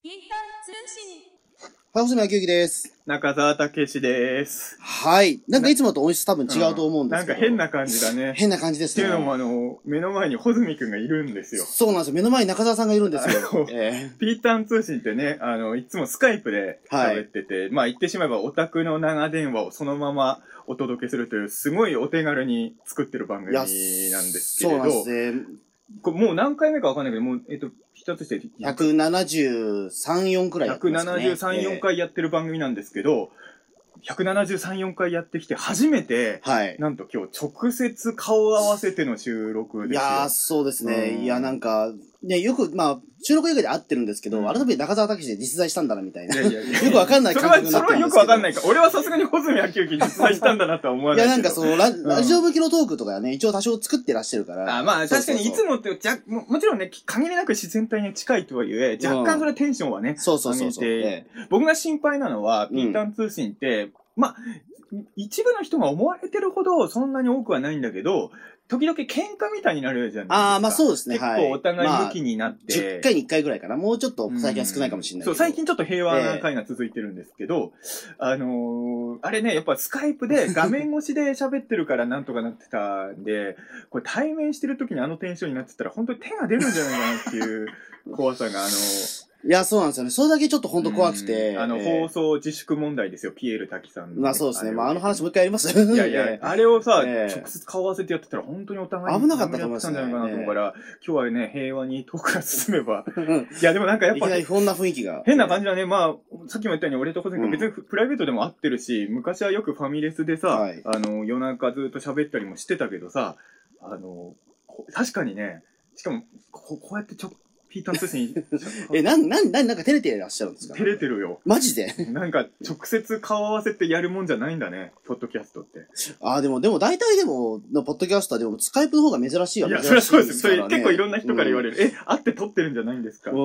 ピーター通信。明之です。中澤武史です。はい。なんかいつもと音質多分違うと思うんですけど。なんか変な感じだね。変な感じですね。っていうのもあの、目の前に穂積くんがいるんですよ。そうなんですよ。目の前に中澤さんがいるんですよ。えピーターン通信ってね、あの、いつもスカイプで喋ってて、まあ言ってしまえばオタクの長電話をそのままお届けするという、すごいお手軽に作ってる番組えなんですけそうれど、なんですね。これもう何回目かわかんないけど、もう、えっと、一つして173、4くらいやってますかね。173、4回やってる番組なんですけど、173、4回やってきて初めて、えーはい。なんと今日直接顔を合わせての収録ですよ。いやー、そうですね。うんいや、なんか、ね、よく、まあ、収録以外で会ってるんですけど、うん改めて中澤武史で実在したんだな、みたいな。いやいやいやよくわかんないそれは、感覚になそれはよってるんですけど。くわかんないか。俺はさすがに穂積明之実在したんだなとは思わいや、ないけど。なんかそのラ、んラジオ向きのトークとかね、一応多少作ってらっしゃるから。あまあ、確かにいつも。もって、じゃももちろんね、限りなく自然体に近いとはいえ、若干それテンションはね、そうそうそうそう。上げてええ僕が心配なのは、うんピータン通信って、まあ、一部の人が思われてるほどそんなに多くはないんだけど、時々喧嘩みたいになるじゃないですか。ああ、まあそうですね。結はい。構お互いまあ向きになって。10回に1回ぐらいかな。もうちょっと最近は少ないかもしれないけど。そう、最近ちょっと平和な回が続いてるんですけど、あのーあれね、やっぱスカイプで画面越しで喋ってるからなんとかなってたんで、これ対面してる時にあのテンションになってたら本当に手が出るんじゃないかなっていう怖さが、あのいや、そうなんですよね。それだけちょっと本当怖くて。うんあの、ええ放送自粛問題ですよ、ピエール滝さんの。まあそうですね。まああの話もう一回やりますいやいや、あれをさ、ええ直接顔合わせてやってたら本当にお互い危なかったと思いますねやってたんじゃないかなと思うから、今日はね、平和にトークが進めば。うんいや、でもなんかやっぱいきなりこんな雰囲気が。変な感じだね。まあ、さっきも言ったように俺と小関うん君別にプライベートでも会ってるし、昔はよくファミレスでさ、はいあの、夜中ずっと喋ったりもしてたけどさ、あの、こ確かにね、しかも、ここうやってちょ、ピーターン通信、え、なん、なん、なん、なんか照れてらっしゃるんですか？照れてるよ。マジで？なんか、直接顔合わせてやるもんじゃないんだね、ポッドキャストって。ああ、でも、でも大体でも、のポッドキャスターでもスカイプの方が珍しいわいや、そりゃそうです。それ結構いろんな人から言われる。え、会って撮ってるんじゃないんですか？ね。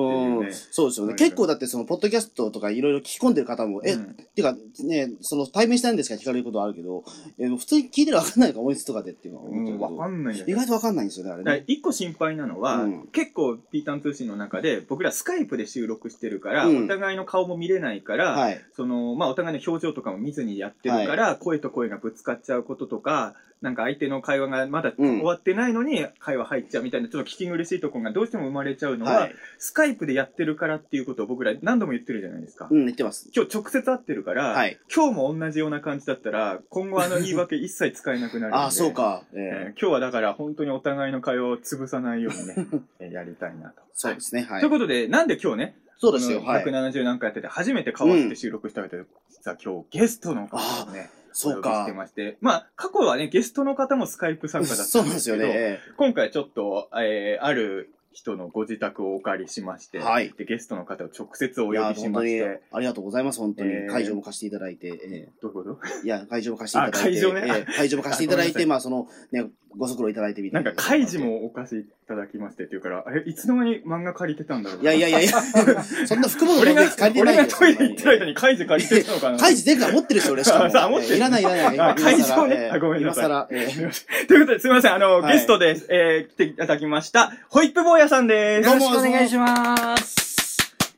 そうですよね。うん結構だってその、ポッドキャストとかいろいろ聞き込んでる方も、え、うん。っていうか、ね、その、対面したいんですか？聞かれることはあるけど、え、普通に聞いてるわかんないのか、音質とかでっていうのは思ってるうん、けどわかんない意外とわかんないんですよね、あれね。一個心配なのは、うん。結構ピーターン通信の中で僕らスカイプで収録してるから、うんお互いの顔も見れないから、はい。そのまあ、お互いの表情とかも見ずにやってるから、声と声がぶつかっちゃうこととかなんか相手の会話がまだうん終わってないのに会話入っちゃうみたいなちょっと聞き苦しいところがどうしても生まれちゃうのは、はい。スカイプでやってるからっていうことを僕ら何度も言ってるじゃないですか。うん、言ってます。今日直接会ってるから、はい。今日も同じような感じだったら今後あの言い訳一切使えなくなる ああ、そうか。えええー今日はだから本当にお互いの会話を潰さないようにね、えーやりたいなと。そうですね、はいという。ことで、なんで今日ね、そうですよ、このはい。170何回やってて初めて顔合わせて収録したわけで、実は今日ゲストの方をね、そうお呼びしてか。まして、まあ、過去はね、ゲストの方もスカイプ参加だったそうんでけど、ですすよね。え今回ちょっと、えーある人のご自宅をお借りしまして、はいでゲストの方を直接お呼びしまして、ありがとうございます、本当にえ。ー会場も貸していただいて。えどういうこと？えいや、会場も貸していただいて。あ会場ねええ会場も貸していただいて、まあ、その、ね、ご足労いただいてみたな。ないんか、開示もお貸しいただきましてっていうから、あれ、いつの間に漫画借りてたんだろういやいやいやいや、そんな服物俺が、借りてないよ俺がトイレ行ってる間に開示借りてたのかな。開示前回持ってるし、俺しかも。あ持ってる。いらないいらない。あ会場ね。今更。あごめんなさい。ということで、すみません、あの、はい。ゲストで、えー、来ていただきました、ホイップ坊やさんです。どうもよろしくお願いします。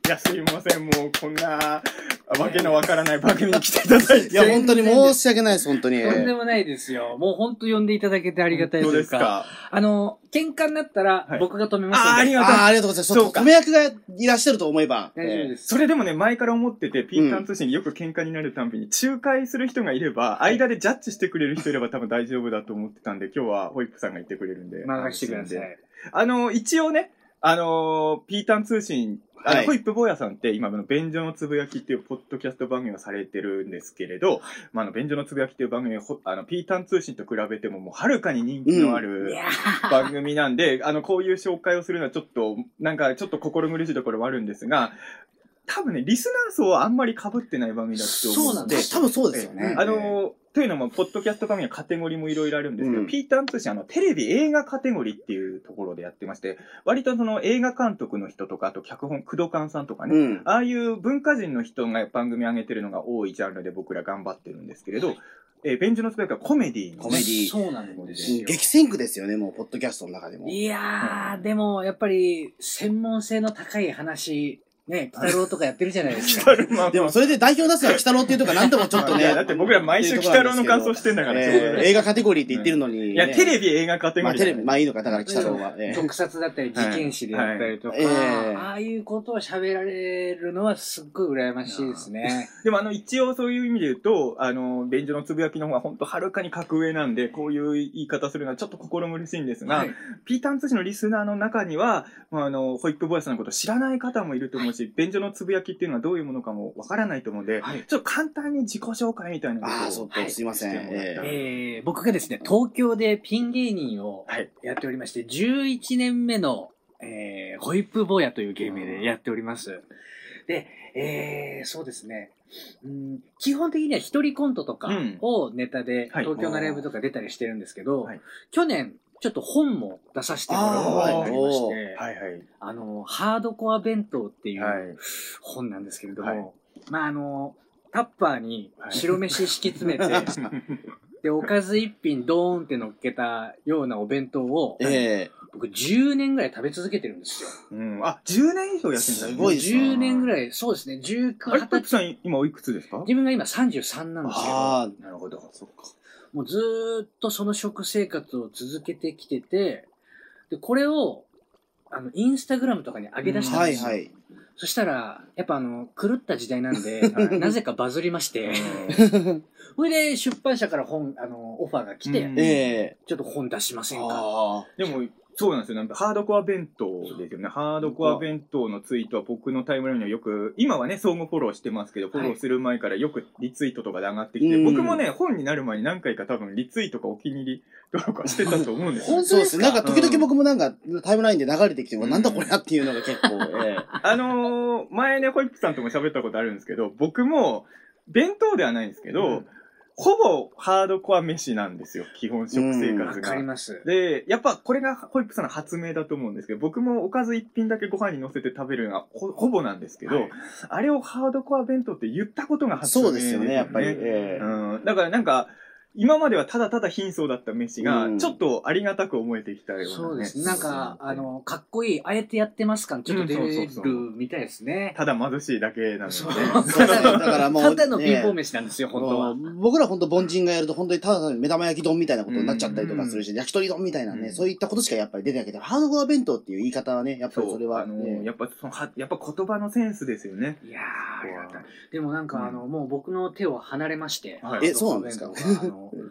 いや、すいません、もう、こんな、わけのわからない番組に来ていただいて。いや、本当に申し訳ないです、本当に。とんでもないですよ。もう本当呼んでいただけてありがたいどうというか。ですかあの、喧嘩になったらはい僕が止めますので。あーありがとうありがとうございます。そうか米役がいらっしゃると思えば。大丈夫です。それでもね、前から思ってて、ピータン通信によく喧嘩になるたんびに、仲介する人がいれば、間でジャッジしてくれる人いれば多分大丈夫だと思ってたんで、今日はホイップさんがいてくれるんで。任してください。あの、一応ね、あのピータン通信、あの、はい。ホイップ坊やさんって今、あの、便所のつぶやきっていうポッドキャスト番組をされてるんですけれど、まあ、あの、便所のつぶやきっていう番組をほ、あの、ピータン通信と比べてももうはるかに人気のあいるや番組なんで、あの、こういう紹介をするのはちょっと、なんかちょっと心苦しいところはあるんですが、多分ね、リスナー層はあんまり被ってない番組だと思そうなんです多分そうですよね。あの、というのも、ポッドキャスト番組はカテゴリーもいろいろあるんですけど、うんピーターン通信、あの、テレビ映画カテゴリーっていうところでやってまして、割とその映画監督の人とか、あと脚本、工藤勘さんとかね、うん。ああいう文化人の人が番組上げてるのが多いジャンルで僕ら頑張ってるんですけれど、えー、ベンジュのスペーカーコメディのねコメディそうなんですよ。激戦区ですよね、もう、ポッドキャストの中でも。いやー、でもやっぱり専門性の高い話ね、北郎とかやってるじゃないですか。でもそれで代表出すのは北郎っていうとかなんともちょっとね。いや、だって僕ら毎週北郎の感想してんだから、えー映画カテゴリーって言ってるのに、ね。いや、テレビ映画カテゴまあリーだね。テレビ、まあいいのか、だから北郎は。えー特撮だったり、事件史であったりとか、はいはいええああいうことを喋られるのはすっごい羨ましいですね。でもあの、一応そういう意味で言うと、あの、便所のつぶやきの方が本当はるかに格上なんで、こういう言い方するのはちょっと心苦しいんですが、はいピーターン通信のリスナーの中には、まあ、あの、ホイップボイスのことを知らない方もいると思うし、便所のつぶやきっていうのはどういうものかもわからないと思うんで、はいちょっと簡単に自己紹介みたいなことを。あすいません。ええー僕がですね、東京でピン芸人をはい。やっておりまして、11年目の、えーホイップ坊やという芸名でやっております。で、えーそうですね、うん、基本的には一人コントとかうんをネタではい東京のライブとか出たりしてるんですけど、はい去年ちょっと本も出させてもらうことになりまして、はいはい。あの、ハードコア弁当っていうはい。本なんですけれども、はいまああの、タッパーに白飯敷き詰めて、で、おかず一品ドーンって乗っけたようなお弁当をえ、え僕10年ぐらい食べ続けてるんですよ。うん。あ、10年以上やってんだすごいですね10年ぐらい、そうですね、19、あれ、トッ20プさん今おいくつですか？自分が今33なんですよ。ああ、なるほど。そっか。もうずーっとその食生活を続けてきてて、で、これを、あの、インスタグラムとかに上げ出したんですよ。はいはい。そしたら、やっぱあの、狂った時代なんで、なぜかバズりまして、それで出版社から本、あの、オファーが来て、うんええちょっと本出しませんかああ。でも、そうなんですよ。なんかハードコア弁当ですよね。ハードコア弁当のツイートは僕のタイムラインにはよく、今はね、相互フォローしてますけど、フォローする前からよくリツイートとかで上がってきて、うん僕もね、本になる前に何回か多分リツイートかお気に入りとかしてたと思うんですよ。そうですね。なんか時々僕もなんかタイムラインで流れてきて、うんなんだこれやっていうのが結構、ええあのー前ね、ホイップさんとも喋ったことあるんですけど、僕も、弁当ではないんですけど、うんほぼハードコア飯なんですよ。基本食生わ活が。かります。で、やっぱこれがホイップさんの発明だと思うんですけど、僕もおかず一品だけご飯に乗せて食べるのがほほぼなんですけど、はいあれをハードコア弁当って言ったことが発明そうですよね、やっぱり。ええうん。だからなんか、今まではただただ貧相だった飯がう、んちょっとありがたく思えてきたような、ね。そうですね。なんか、あの、かっこいい、あえてやってます感ちょっと出るみたいですね。ただ貧しいだけなので。そう そうですね。だからもう、ただのピンポンね飯なんですよ、本当は。僕ら本当凡人がやると本当にただの目玉焼き丼みたいなことになっちゃったりとかするし、焼き鳥丼みたいなね、うんそういったことしかやっぱり出てないけど、ハードコア弁当っていう言い方はね、やっぱりそれは、あのねやっぱそのは、やっぱ言葉のセンスですよね。いやー、ありがたい。でもなんか、あの、もう僕の手を離れまして、はいえそうなんですか？あの、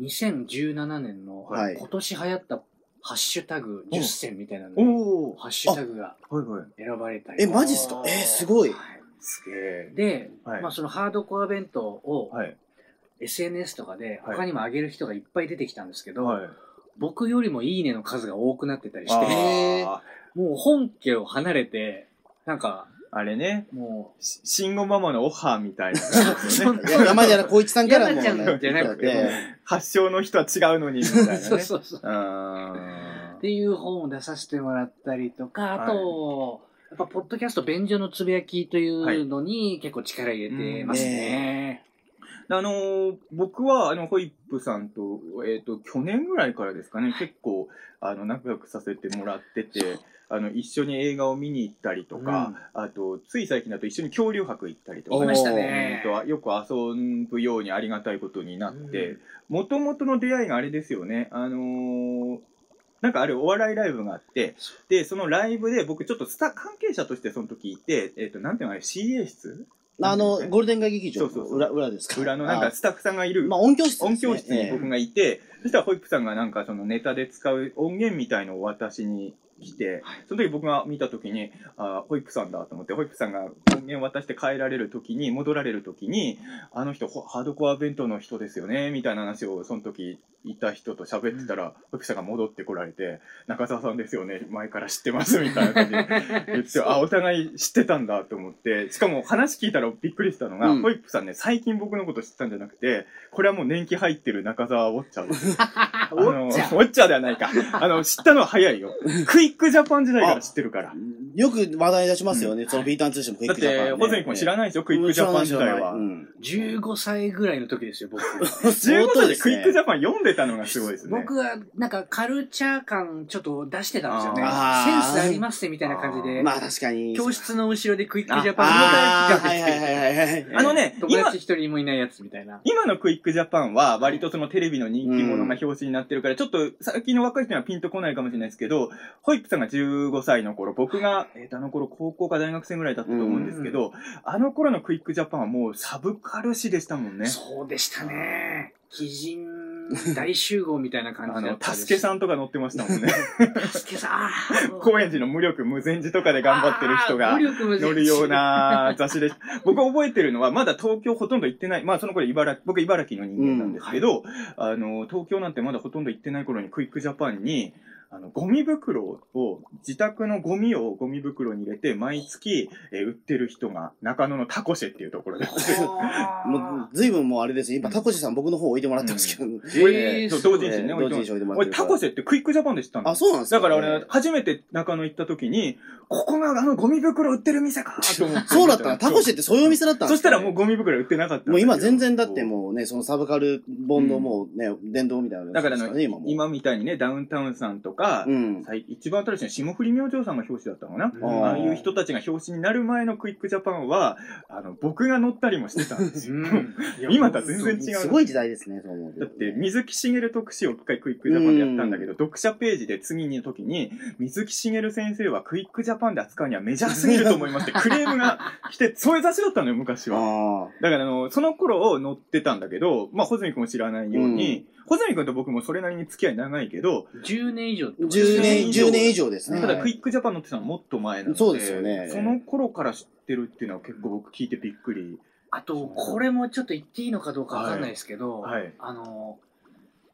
2017年の、はい今年流行ったハッシュタグ10選みたいなのおハッシュタグがはいはい。選ばれたりえ、マジっすか？えー、すごい。はいすげえ。で、はいまあそのハードコア弁当をはい。SNS とかではい他にも上げる人がいっぱい出てきたんですけど、はい。僕よりもいいねの数が多くなってたりして、もう本家を離れて、なんか、ーあれね、もし慎吾ママのオファーみたいな、ね。いや山寺宏一さんからも、山ちゃんじゃなくてね発祥の人は違うのに、みたいなね。う、そうそうそう。うんっていう本を出させてもらったりとか、あと、やっぱ、ポッドキャスト、便所のつぶやきというのに結構力入れてますね。あのー僕は、あの、ホイップさんと、えっ、と、去年ぐらいからですかね、結構、あの、仲良くさせてもらってて、あの、一緒に映画を見に行ったりとか、あと、つい最近だと一緒に恐竜博行ったりとか、ね。よく遊ぶようにありがたいことになって、もともとの出会いがあれですよね、あのーなんかあるお笑いライブがあって、で、そのライブで僕ちょっとスタ関係者としてその時いて、えっ、と、なんていうのあれ、CA 室？あの、ゴールデン街劇場そうそうそう。裏裏ですか？裏のなんかスタッフさんがいるあまあ音響室ね。音響室に僕がいて、そしたらホイップさんがなんかそのネタで使う音源みたいのを私に来て、その時僕が見た時に、あホイップさんだと思って、ホイップさんが音源渡して帰られる時に、戻られる時に、あの人ほハードコア弁当の人ですよね、みたいな話をその時いた人と喋ってたら、ホイップさんが戻ってこられて、中澤さんですよね、前から知ってます、みたいな感じで言って、あ、お互い知ってたんだと思って、しかも話聞いたらびっくりしたのが、うんホイップさんね、最近僕のこと知ったんじゃなくて、これはもう年季入ってる中澤ウォッチャーです。あの、ウォッチャーではないか。あの、知ったのは早いよ。ク イックジャパン時代から知ってるから。よく話題出しますよね、そのピーターン通信もクイだって、ックジャパン、ね。ホズミ君知らないでしょ？クイックジャパン時代はう。ん15歳ぐらいの時ですよ、僕。15歳でクイックジャャパン読んでたのがすごいですね。僕は、なんか、カルチャー感ちょっと出してたんですよね。センスありますね、みたいな感じで。まあ確かに。教室の後ろでクイックジャパンああー、いはいはいはいはい。あのね、今友達、一人もいないやつみたいな。今のクイックジャパンは割とそのテレビの人気者が表紙になってるから、ちょっと最近の若い人にはピンとこないかもしれないですけど、ホイップさんが15歳の頃、僕が、えあの頃高校か大学生ぐらいだったと思うんですけど、あの頃のクイックジャパンはもうサブカル誌でしたもんね。そうでしたね。鬼人大集合みたいな感じだったたすけん。さんとか載ってましたもんね。たすけさん。高円寺の無力無前寺とかで頑張ってる人が乗るような雑誌です。僕覚えてるのは、まだ東京ほとんど行ってない。まあその頃茨城、僕茨城の人間なんですけど、あの、東京なんてまだほとんど行ってない頃にクイックジャパンに、あの、ゴミ袋を、自宅のゴミをゴミ袋に入れて、毎月、えー売ってる人が、中野のタコシェっていうところで。もう、ずいぶんもうあれですよ。今、タコシさん僕の方置いてもらってますけど。えーそう同人誌ね、同人誌置いてもらって俺、るからタコシェってクイックジャパンで知ったの。あ、そうなんですか？だから俺、初めて中野行った時に、ここがあのゴミ袋売ってる店かと思って。そうだったな。タコシェってそういうお店だったんですか？そしたらもうゴミ袋売ってなかったんだけど。もう今全然だってもうね、そのサブカル本のもうね、殿堂みたいなやつだからあの、今もう。今みたいにね、ダウンタウンさんとか、うん。最一番新しいのは霜降り明星さんが表紙だったのかな、うんああいう人たちが表紙になる前のクイックジャパンは、あの、僕が乗ったりもしてたんですよ。うん 今とは全然違う。すごい時代ですね、そう思うとだって、水木しげる特集を一回クイックジャパンでやったんだけど、読者ページで次の時に、水木しげる先生はクイックジャパンで扱うにはメジャーすぎると思いまして、クレームが来て、そういう雑誌だったのよ、昔は。あだからあの、その頃を載ってたんだけど、まあ、穂積君も知らないように、穂積君と僕もそれなりに付き合い長いけど、10年以上ってあ。ことですね。10年、10年以上ですね。ただはいクイックジャパン載ってたのはもっと前なので、そうですよねその頃から知ってるっていうのは結構僕聞いてびっくり。あと、これもちょっと言っていいのかどうかわかんないですけど、はいあの、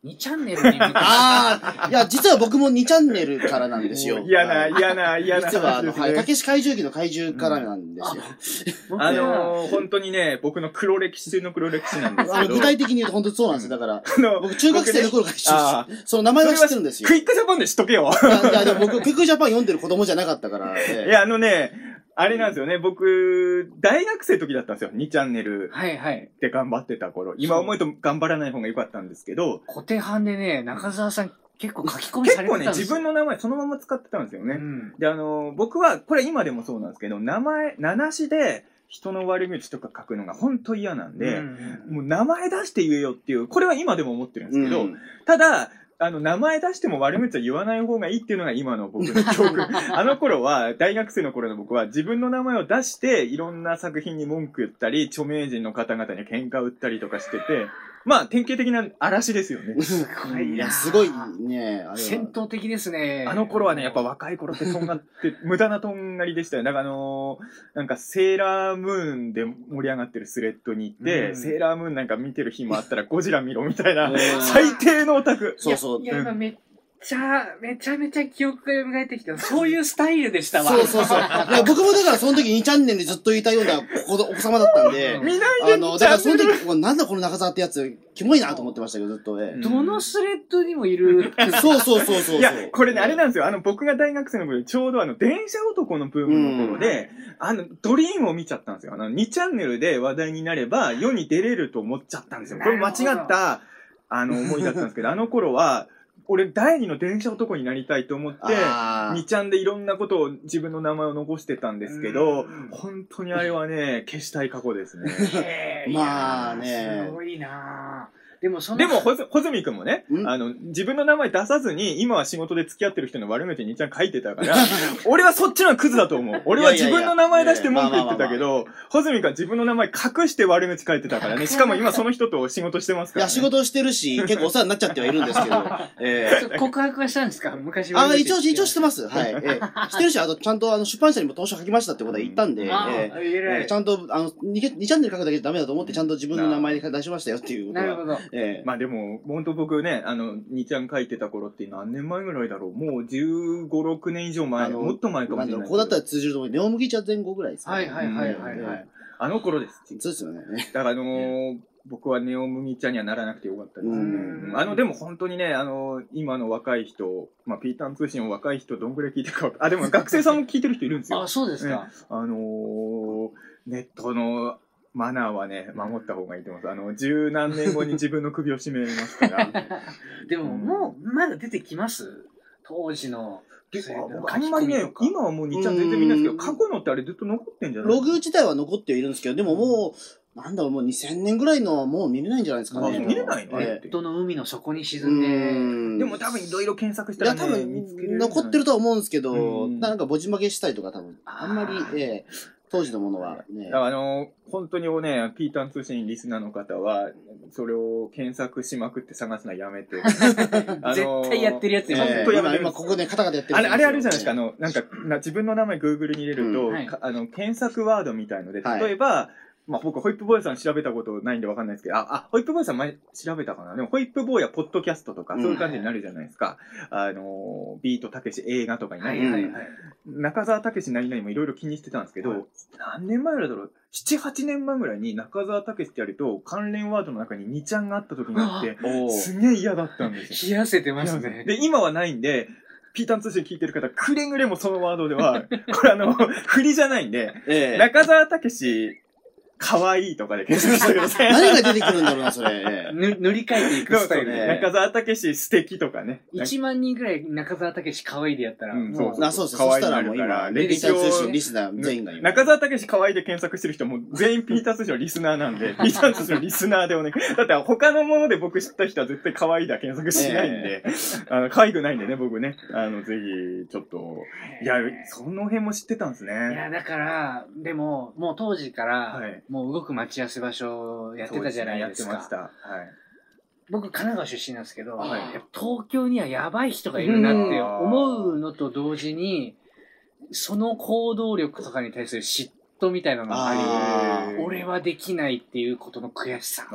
2チャンネルにああ、いや、実は僕も2チャンネルからなんですよ。嫌な、はい嫌な、嫌な実は、あの、はい、た。けし怪獣記の怪獣からなんですよ。僕あのー、本当にね、僕の黒歴史中の黒歴史なんですあの、けど。具体的に言うと本当にそうなんですよ。だから、あの僕中学生の頃から知あってその名前は知ってるんですよ。クイックジャパンで知っとけよ。いや、いやでも僕、クイックジャパン読んでる子供じゃなかったから。ええいや、あのね、あれなんですよね、僕、大学生の時だったんですよ。2チャンネルはいはい。で頑張ってた頃。今思うと頑張らない方が良かったんですけど、固定版でね、中澤さん結構書き込みされてた結構ね、んですよ。自分の名前そのまま使ってたんですよね。うんで、あの、僕は、これ今でもそうなんですけど、名前、名なしで人の悪口とか書くのが本当嫌なんで、うんもう名前出して言えよっていう、これは今でも思ってるんですけど、うんただ、あの、名前出しても悪口は言わない方がいいっていうのが今の僕の教訓。あの頃は、大学生の頃の僕は自分の名前を出して、いろんな作品に文句言ったり、著名人の方々に喧嘩売ったりとかしてて、まあ、典型的な嵐ですよね。すごいや、すごいね、あれは。戦闘的ですね。あの頃はね、やっぱ若い頃ってとんがって、無駄なとんがりでしたよ。だからあのーなんかセーラームーンで盛り上がってるスレッドに行って、うんセーラームーンなんか見てる日もあったらゴジラ見ろみたいなう、ん最低のオタク。そうそうい。や、いや今めっちゃ、めちゃめちゃ記憶が蘇ってきた。そういうスタイルでしたわ。そうそうそう。いや僕もだからその時2チャンネルでずっといたような子お子様だったんで、うん見ないであの、だからその時、なんだこの中澤ってやつ、キモいなと思ってましたけど、ずっと。ええどのスレッドにもいる。そうそうそうそう。いや、これね、あれなんですよ。あの、僕が大学生の頃、ちょうどあの、電車男のブームの頃で、あの、ドリームを見ちゃったんですよ。あの、2チャンネルで話題になれば、世に出れると思っちゃったんですよ。これ間違った、あの、思いだったんですけど、あの頃は、俺、第二の電車男になりたいと思って、あー。2ちゃんでいろんなことを自分の名前を残してたんですけどうん、本当にあれはね、消したい過去ですね。まあねいやーすごいなーでもその、でも、ほず、ほずみくんもね、ん？あの、自分の名前出さずに、今は仕事で付き合ってる人の悪口にちゃん書いてたから、俺はそっちのクズだと思う。俺は自分の名前出して文句言ってたけど、ほずみくんは自分の名前隠して悪口書いてたからね。しかも今その人と仕事してますから、いや、ね。仕事してるし、結構お世話になっちゃってはいるんですけど、ええ告白はしたんですか？昔あ一応、一応ししてます。はい。ええしてるし、あと、ちゃんと、あの、出版社にも当初書きましたってことは言ったんで、あええちゃんと、あの2、二チャンネル書くだけじゃダメだと思って、ちゃんと自分の名前で出しましたよっていうことは。なるほど。ええまあでも、本当僕ね、あの、2ちゃん書いてた頃って何年前ぐらいだろうもう15、6年以上前、もっと前かもしれない。ここだったら通じると思う。ネオ麦茶前後ぐらいですかはいはいはいはいはえい。あの頃です。そうですよね。だからあのー 僕はネオ麦茶にはならなくてよかったですね。うんあの、でも本当にね、あの今の若い人、まあ、ピーターン通信を若い人どんぐらい聞いてるかあ、でも学生さんも聞いてる人いるんですよ あ、。そうですか。あのーネットのマナーはね、守った方がいいと思います。あの、十何年後に自分の首を絞めますから。でも、うん。もう、まだ出てきます？当時の。でそういうのあんまりね今はもう2ちゃん全然見ないですけど、うん。過去のってあれずっと残ってんじゃないログ自体は残ってはいるんですけど、でももう、なんだろう、もう2000年ぐらいのはもう見れないんじゃないですかね。あ見れないのあれ。ええってネットの海の底に沈うんで、ん。でも多分いろいろ検索したいや、らね、多見つけれる分、残ってるとは思うんですけど、うん。なんかぼじ曲げしたりとか多分、あんまりええ当時のものはね。だか。らあの本当にね、ピーターン通信リスナーの方は、それを検索しまくって探すのはやめて。あの絶対やってるやついますええ本当やめて今、今ここでカタカタやってるあれ、あれあるじゃないですか、あの、の、なんか、な自分の名前 Google に入れると、うんはい。かあの、検索ワードみたいので、はい。例えば、まあ、僕、ホイップ坊やさん調べたことないんでわかんないですけど、あ、あホイップ坊やさん前調べたかな？でも、ホイップ坊やポッドキャストとか、うんそういう感じになるじゃないですか。あの、ビートたけし映画とかになる。はいはいはい。中澤たけし何々もいろいろ気にしてたんですけど、はい何年前だろう ?7、8年前ぐらいに中澤たけしってやると、関連ワードの中に2ちゃんがあった時があって、すげえ嫌だったんですよ。冷やせてますね。で、今はないんで、ピーターン通信聞いてる方、くれぐれもそのワードでは、これあの、振りじゃないんで、ええ中澤たけし、かわいいとかで検索してください。何が出てくるんだろうな、それ。ええぬ塗り替えていくスタイルねで。中澤たけし素敵とかね。1万人ぐらい中澤武史可愛いでやったら、うんもうそうあ、そうです。可愛いそしたらもう今、歴通信リスナー全員が今。中澤たけし可愛いで検索してる人も全員ピーター通信のリスナーなんで、ピーター通信のリスナーでお願い。だって他のもので僕知った人は絶対可愛いだ検索しないんで、あの、可愛くないんでね、僕ね。あの、ぜひ、ちょっと、いや、その辺も知ってたんですいね。や、だから、でも、もう当時から、はいもう動く待ち合わせ場所をやってたじゃないですか。そうねやってました。はい。僕、神奈川出身なんですけど、はい東京にはやばい人がいるなって思うのと同時に、その行動力とかに対する嫉妬みたいなのがああり、俺はできないっていうことの悔しさ。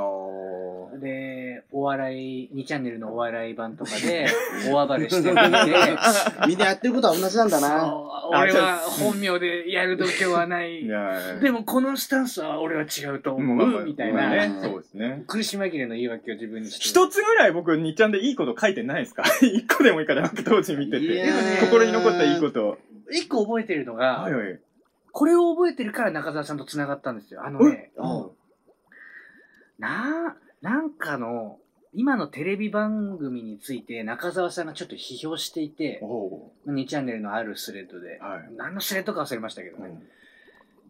で、お笑い、2チャンネルのお笑い版とかで、大暴れしてみて、みんなやってることは同じなんだな。俺は本名でやる度胸はないい。やでもこのスタンスは俺は違うと思う、みたいな、そうですね。苦し紛れの言い訳を自分にして。一つぐらい僕、にっちゃんでいいこと書いてないですか？一個でもいいから、当時見てて。心に残ったいいこと。一個覚えてるのが、はいはい。これを覚えてるから中澤さんと繋がったんですよ。あのね、うんな、なんかの、今のテレビ番組について中澤さんがちょっと批評していて、お2チャンネルのあるスレッドで、はい。何のスレッドか忘れましたけどね、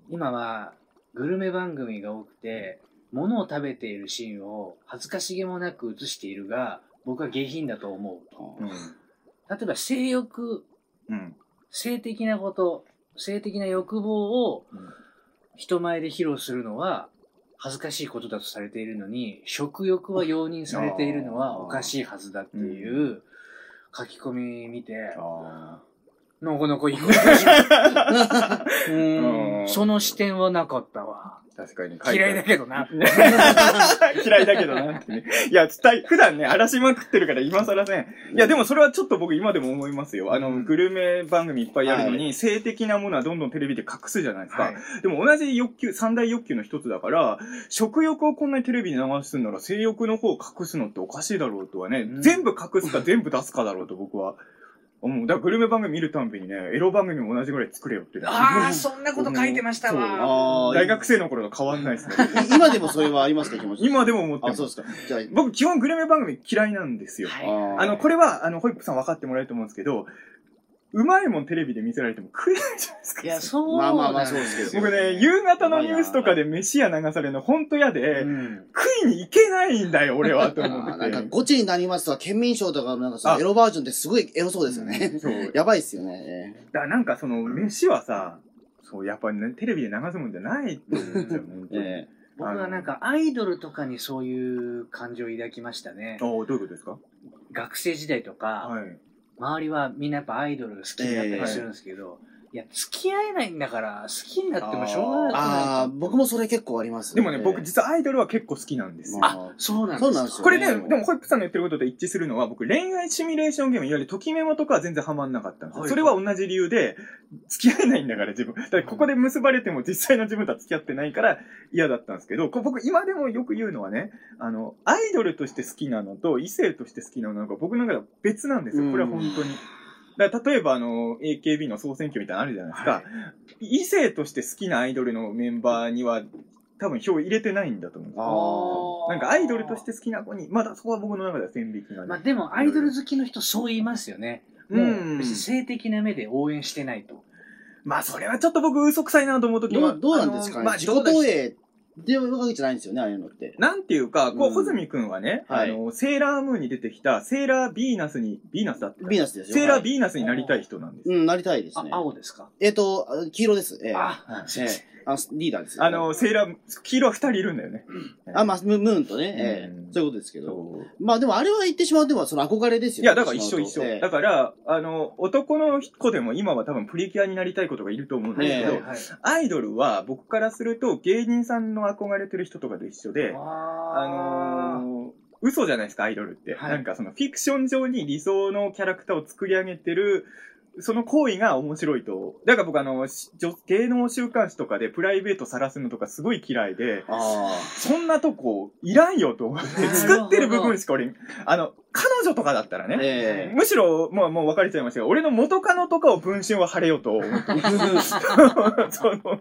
今はグルメ番組が多くて、物を食べているシーンを恥ずかしげもなく映しているが、僕は下品だと思うと。うん。例えば性欲、うん。性的なこと、性的な欲望をうん。人前で披露するのは恥ずかしいことだとされているのに、食欲は容認されているのはおかしいはずだっていう書き込み見て、あなかなかいい その視点はなかったわ。ー確かに。嫌いだけどな。嫌いだけどな。いや、伝え、普段ね、荒らしまくってるから今更せん。いや、でもそれはちょっと僕今でも思いますよ。あの、うんグルメ番組いっぱいあるのに、は性的なものはどんどんテレビで隠すじゃないですか。はいでも同じ欲求、三大欲求の一つだから、食欲をこんなにテレビに流すんなら性欲の方を隠すのっておかしいだろうとはね、うん全部隠すか全部出すかだろうと僕は思う。だからグルメ番組見るたんびにね、エロ番組も同じぐらい作れよってね。ああ、そんなこと書いてましたわ。大学生の頃と変わんないですね。い今でもそれはありますか、気持ち？今でも思ってまあ、すそうですか。じゃあ、僕基本グルメ番組嫌いなんですよ。はいーあの、これは、あの、ホイップさん分かってもらえると思うんですけど、うまいもんテレビで見せられても食えないじゃないですか。いや、そうまあまあまあなんですよそうですけど僕ね、夕方のニュースとかで飯屋流されるの本当嫌で、うん食いに行けないんだよ、俺は、と思あーなんか、ってて。ゴチになりますとか、県民賞とかのなんかそのあエロバージョンってすごいエロそうですよね。そう。やばいっすよね。だからなんかその、飯はさ、そう、やっぱりね、テレビで流すもんじゃないと思うんですよ、本当に。え僕はなんかアイドルとかにそういう感情を抱きましたね。おーどういうことですか？学生時代とか、はい。周りはみんなやっぱアイドル好きになったりするんですけど、いや、付き合えないんだから、好きになってもしょうがないああ、僕もそれ結構あります。でもね、僕え実はアイドルは結構好きなんですよ。あ、そうなんですかそうなんですよこれね、ねでもホイップさんの言ってることと一致するのは、僕恋愛シミュレーションゲーム、いわゆるときメモとかは全然ハマんなかったんですよ。はいそれは同じ理由で、付き合えないんだから自分。だからここで結ばれても実際の自分とは付き合ってないから嫌だったんですけど、僕今でもよく言うのはね、あの、アイドルとして好きなのと異性として好きなのが僕の中では別なんですよ。これは本当に。だ例えばあの、AKB の総選挙みたいなのあるじゃないですか。はい異性として好きなアイドルのメンバーには多分票入れてないんだと思うんですよあなんかアイドルとして好きな子に、まだそこは僕の中では線引きがね。まあでも、アイドル好きの人そう言いますよね。もうんう、別に性的な目で応援してないと。まあそれはちょっと僕嘘くさいなと思うときどうどうなんですかね、まあ自己投影でいうわけじゃないんですよね、ああいうのって。なんていうか、こう、うん穂積くんはね、はいあの、セーラームーンに出てきた、セーラービーナスに、ビーナスだってビーナスですよ。セーラーービーナスになりたい人なんですよ。うん、なりたいですあね、。青ですか？えっ、と、あ黄色です。ええあはいあリーダーですよ、あの、セーラー、黄色は二人いるんだよね。あ、まあ、ムムーンとね、えそういうことですけど。まあでもあれは言ってしまうと、その憧れですよいや、だから一緒一緒。ええ。だから、あの、男の子でも今は多分プリキュアになりたい子とかいると思うんですけど。アイドルは僕からすると芸人さんの憧れてる人とかと一緒で、あ。あのー嘘じゃないですか、アイドルって。はい。なんかそのフィクション上に理想のキャラクターを作り上げてる、その行為が面白いと。だから僕あの、芸能週刊誌とかでプライベート晒すのとかすごい嫌いで、あそんなとこいらんよと思って、作ってる部分しか俺、あの、彼女とかだったらあ。ね、ええむしろ、もう、もう別れちゃいましたけど、俺の元カノとかを文春は晴れようと思って。その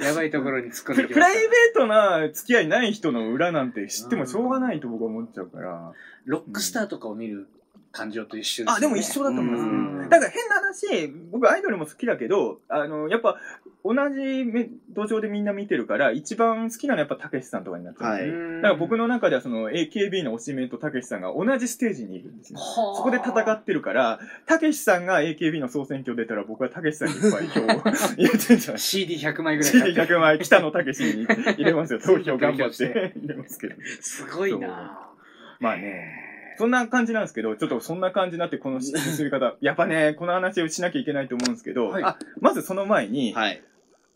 やばいところに突っ込んプでプライベートな付き合いない人の裏なんて知ってもしょうがないと僕は思っちゃうから。た。ロックスターとかを見る感情と一緒ですよね。あ、でも一緒だと思います。だから変な話、僕アイドルも好きだけど、あの、やっぱ同じめ土壌でみんな見てるから、一番好きなのはやっぱたけしさんとかになっちゃう。はいだから僕の中ではその AKB の推しメンとたけしさんが同じステージにいるんですよ。そこで戦ってるから、たけしさんが AKB の総選挙出たら僕はたけしさんにいっぱい票を 入れてんじゃない CD100 枚ぐらい買って CD100 枚北野武に入れますよ。投票頑張って入れますけど。すごいなまあね。そんな感じなんですけど、ちょっとそんな感じになってこの進み方、やっぱね、この話をしなきゃいけないと思うんですけど、はいあ、まずその前に、はい。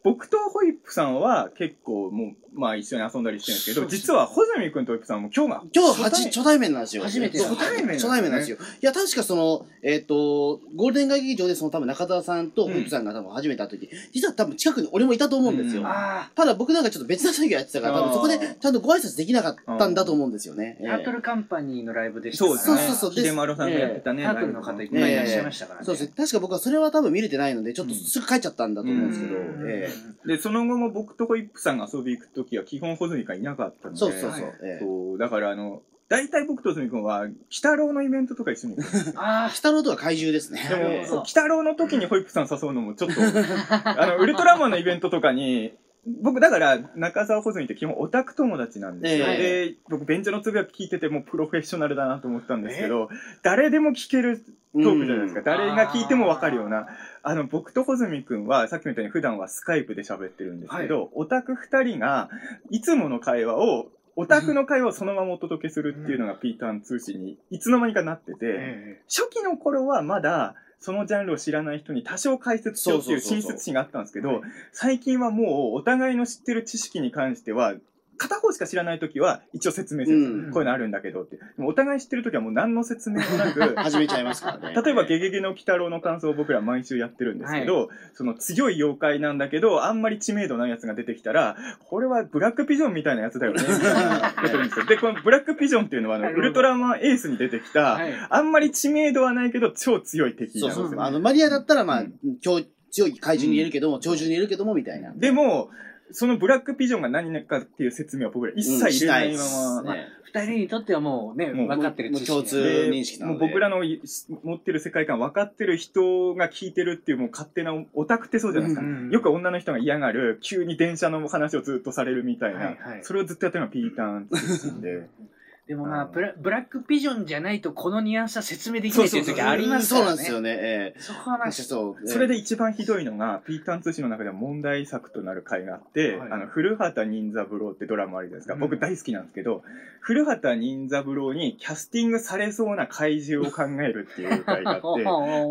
僕とホイップさんは結構もう、まあ一緒に遊んだりしてるんですけど、実はホズミ君とホイップさんも今日が、今日は初対初初対面なんですよ。初めて初対面なんですね初対面なんですよ。いや、確かその、えっ、と、ゴールデン街劇場でその多分中澤さんとホイップさんが多分初めて会った時、実は多分近くに俺もいたと思うんですよ。うんあただ僕なんかちょっと別な作業やってたから、多分そこでちゃんとご挨拶できなかったんだと思うんですよね。あ、タートルカンパニーのライブでしたそうですね。そうそうそう秀丸さんがやってたね。タートルの方いっぱいいらっしゃいましたからね。そうですね。確か僕はそれは多分見れてないので、ちょっとすぐ帰っちゃったんだと思うんですけど、うんえで、その後も僕とホイップさんが遊び行くときは基本ホズミがいなかったので、えそうそうそう。はいええそうだからあの、大体僕とホズミ君は、鬼太郎のイベントとか一緒に行く。あ鬼太郎とか怪獣ですね。でも、鬼太郎の時にホイップさん誘うのもちょっと、あの、ウルトラマンのイベントとかに、僕、だから、中澤穂積って基本オタク友達なんですよ。ええで、僕、ベンチのつぶやき聞いててもうプロフェッショナルだなと思ったんですけど、誰でも聞けるトークじゃないですか。うん誰が聞いてもわかるような。あの、僕と穂積くんは、さっきみたいに普段はスカイプで喋ってるんですけど、オタク二人が、いつもの会話を、オタクの会話をそのままお届けするっていうのがピーターン通信にいつの間にかなってて、え初期の頃はまだそのジャンルを知らない人に多少解説しようっていう親切心があったんですけどはい、最近はもうお互いの知ってる知識に関しては、片方しか知らないときは一応説明する、うんこういうのあるんだけどって。お互い知ってるときはもう何の説明もなく、始めちゃいますからね。例えば、ゲゲゲの鬼太郎の感想を僕ら毎週やってるんですけど、その強い妖怪なんだけど、あんまり知名度ないやつが出てきたら、これはブラックピジョンみたいなやつだよね、でこのブラックピジョンっていうのは、あの、ウルトラマンエースに出てきた、はいあんまり知名度はないけど、超強い敵なんですよ。そうそう。あの、マリアだったら、まあうん、強強い怪獣にいるけども、鳥獣にいるけども、みたいな。でも、そのブラックピジョンが何かっていう説明は僕ら一切入れないまま、ね。二人にとってはもうね、もう分かってる知識。共通で認識なので。もう僕らのい持ってる世界観分かってる人が聞いてるっていうもう勝手なオタクってそうじゃないですか。うんよく女の人が嫌がる、急に電車の話をずっとされるみたいな、はいはい。それをずっとやってるのはピーターン通信で。でもまあうんブラ、ブラックピジョンじゃないとこのニュアンスは説明できないっていう時ありますからね。そうなんですよね。ええそこはまあ、そう。それで一番ひどいのが、ピーターン通信の中でも問題作となる回があって、はいあの、古畑任三郎ってドラマあるじゃないですか。うん僕大好きなんですけど、古畑任三郎にキャスティングされそうな怪獣を考えるっていう回があって、こ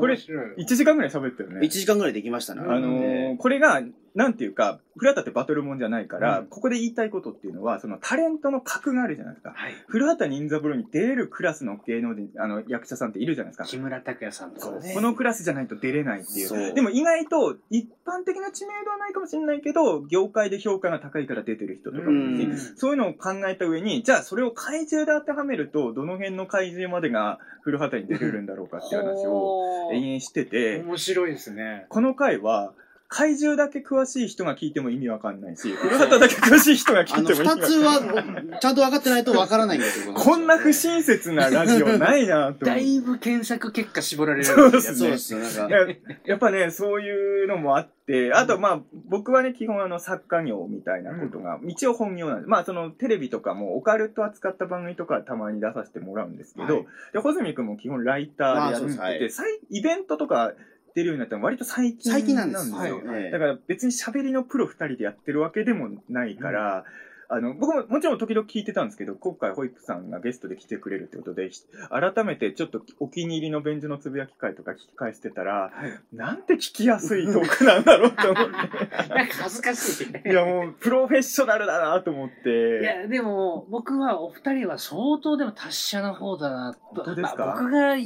れ1時間ぐらい喋ったよね。1時間ぐらいできましたね。あのーこれが、なんていうか、古畑ってバトルもんじゃないから、うんここで言いたいことっていうのは、そのタレントの格があるじゃないですか。はい。古畑任三郎に出れるクラスの芸能人、あの、役者さんっているじゃないですか。木村拓哉さんとかね。このクラスじゃないと出れないっていそうう。でも意外と一般的な知名度はないかもしれないけど、業界で評価が高いから出てる人とかもいてうんそういうのを考えた上に、じゃあそれを怪獣で当てはめると、どの辺の怪獣までが古畑に出れるんだろうかっていう話を 延々してて、面白いですね。この回は、怪獣だけ詳しい人が聞いても意味わかんないし、古畑だけ詳しい人があの、聞いても意味二わかんない。つは、ちゃんと分かってないと分からないんですよ。こんな不親切なラジオないなと。だいぶ検索結果絞られるそうですねそうですよ。なんか、ややっぱね、そういうのもあって、あとまあ、僕はね、基本あの、作家業みたいなことが、一応本業なんです。まあ、その、テレビとかも、オカルト扱った番組とかたまに出させてもらうんですけど、はいで、穂積君も基本ライターでやってて、いさいイベントとか出るようになったのは割と最近なんですよ。はいええだから別に喋りのプロ二人でやってるわけでもないから、あの、僕ももちろん時々聞いてたんですけど、今回ホイップさんがゲストで来てくれるってことで、改めてちょっとお気に入りのベンジのつぶやき会とか聞き返してたら、なんて聞きやすいトークなんだろうと思っ なんか恥ずかしい。て。いやもう、プロフェッショナルだなと思っいて。や、でも、僕はお二人は相当でも達者な方だなと。本当ですか？まあ僕がい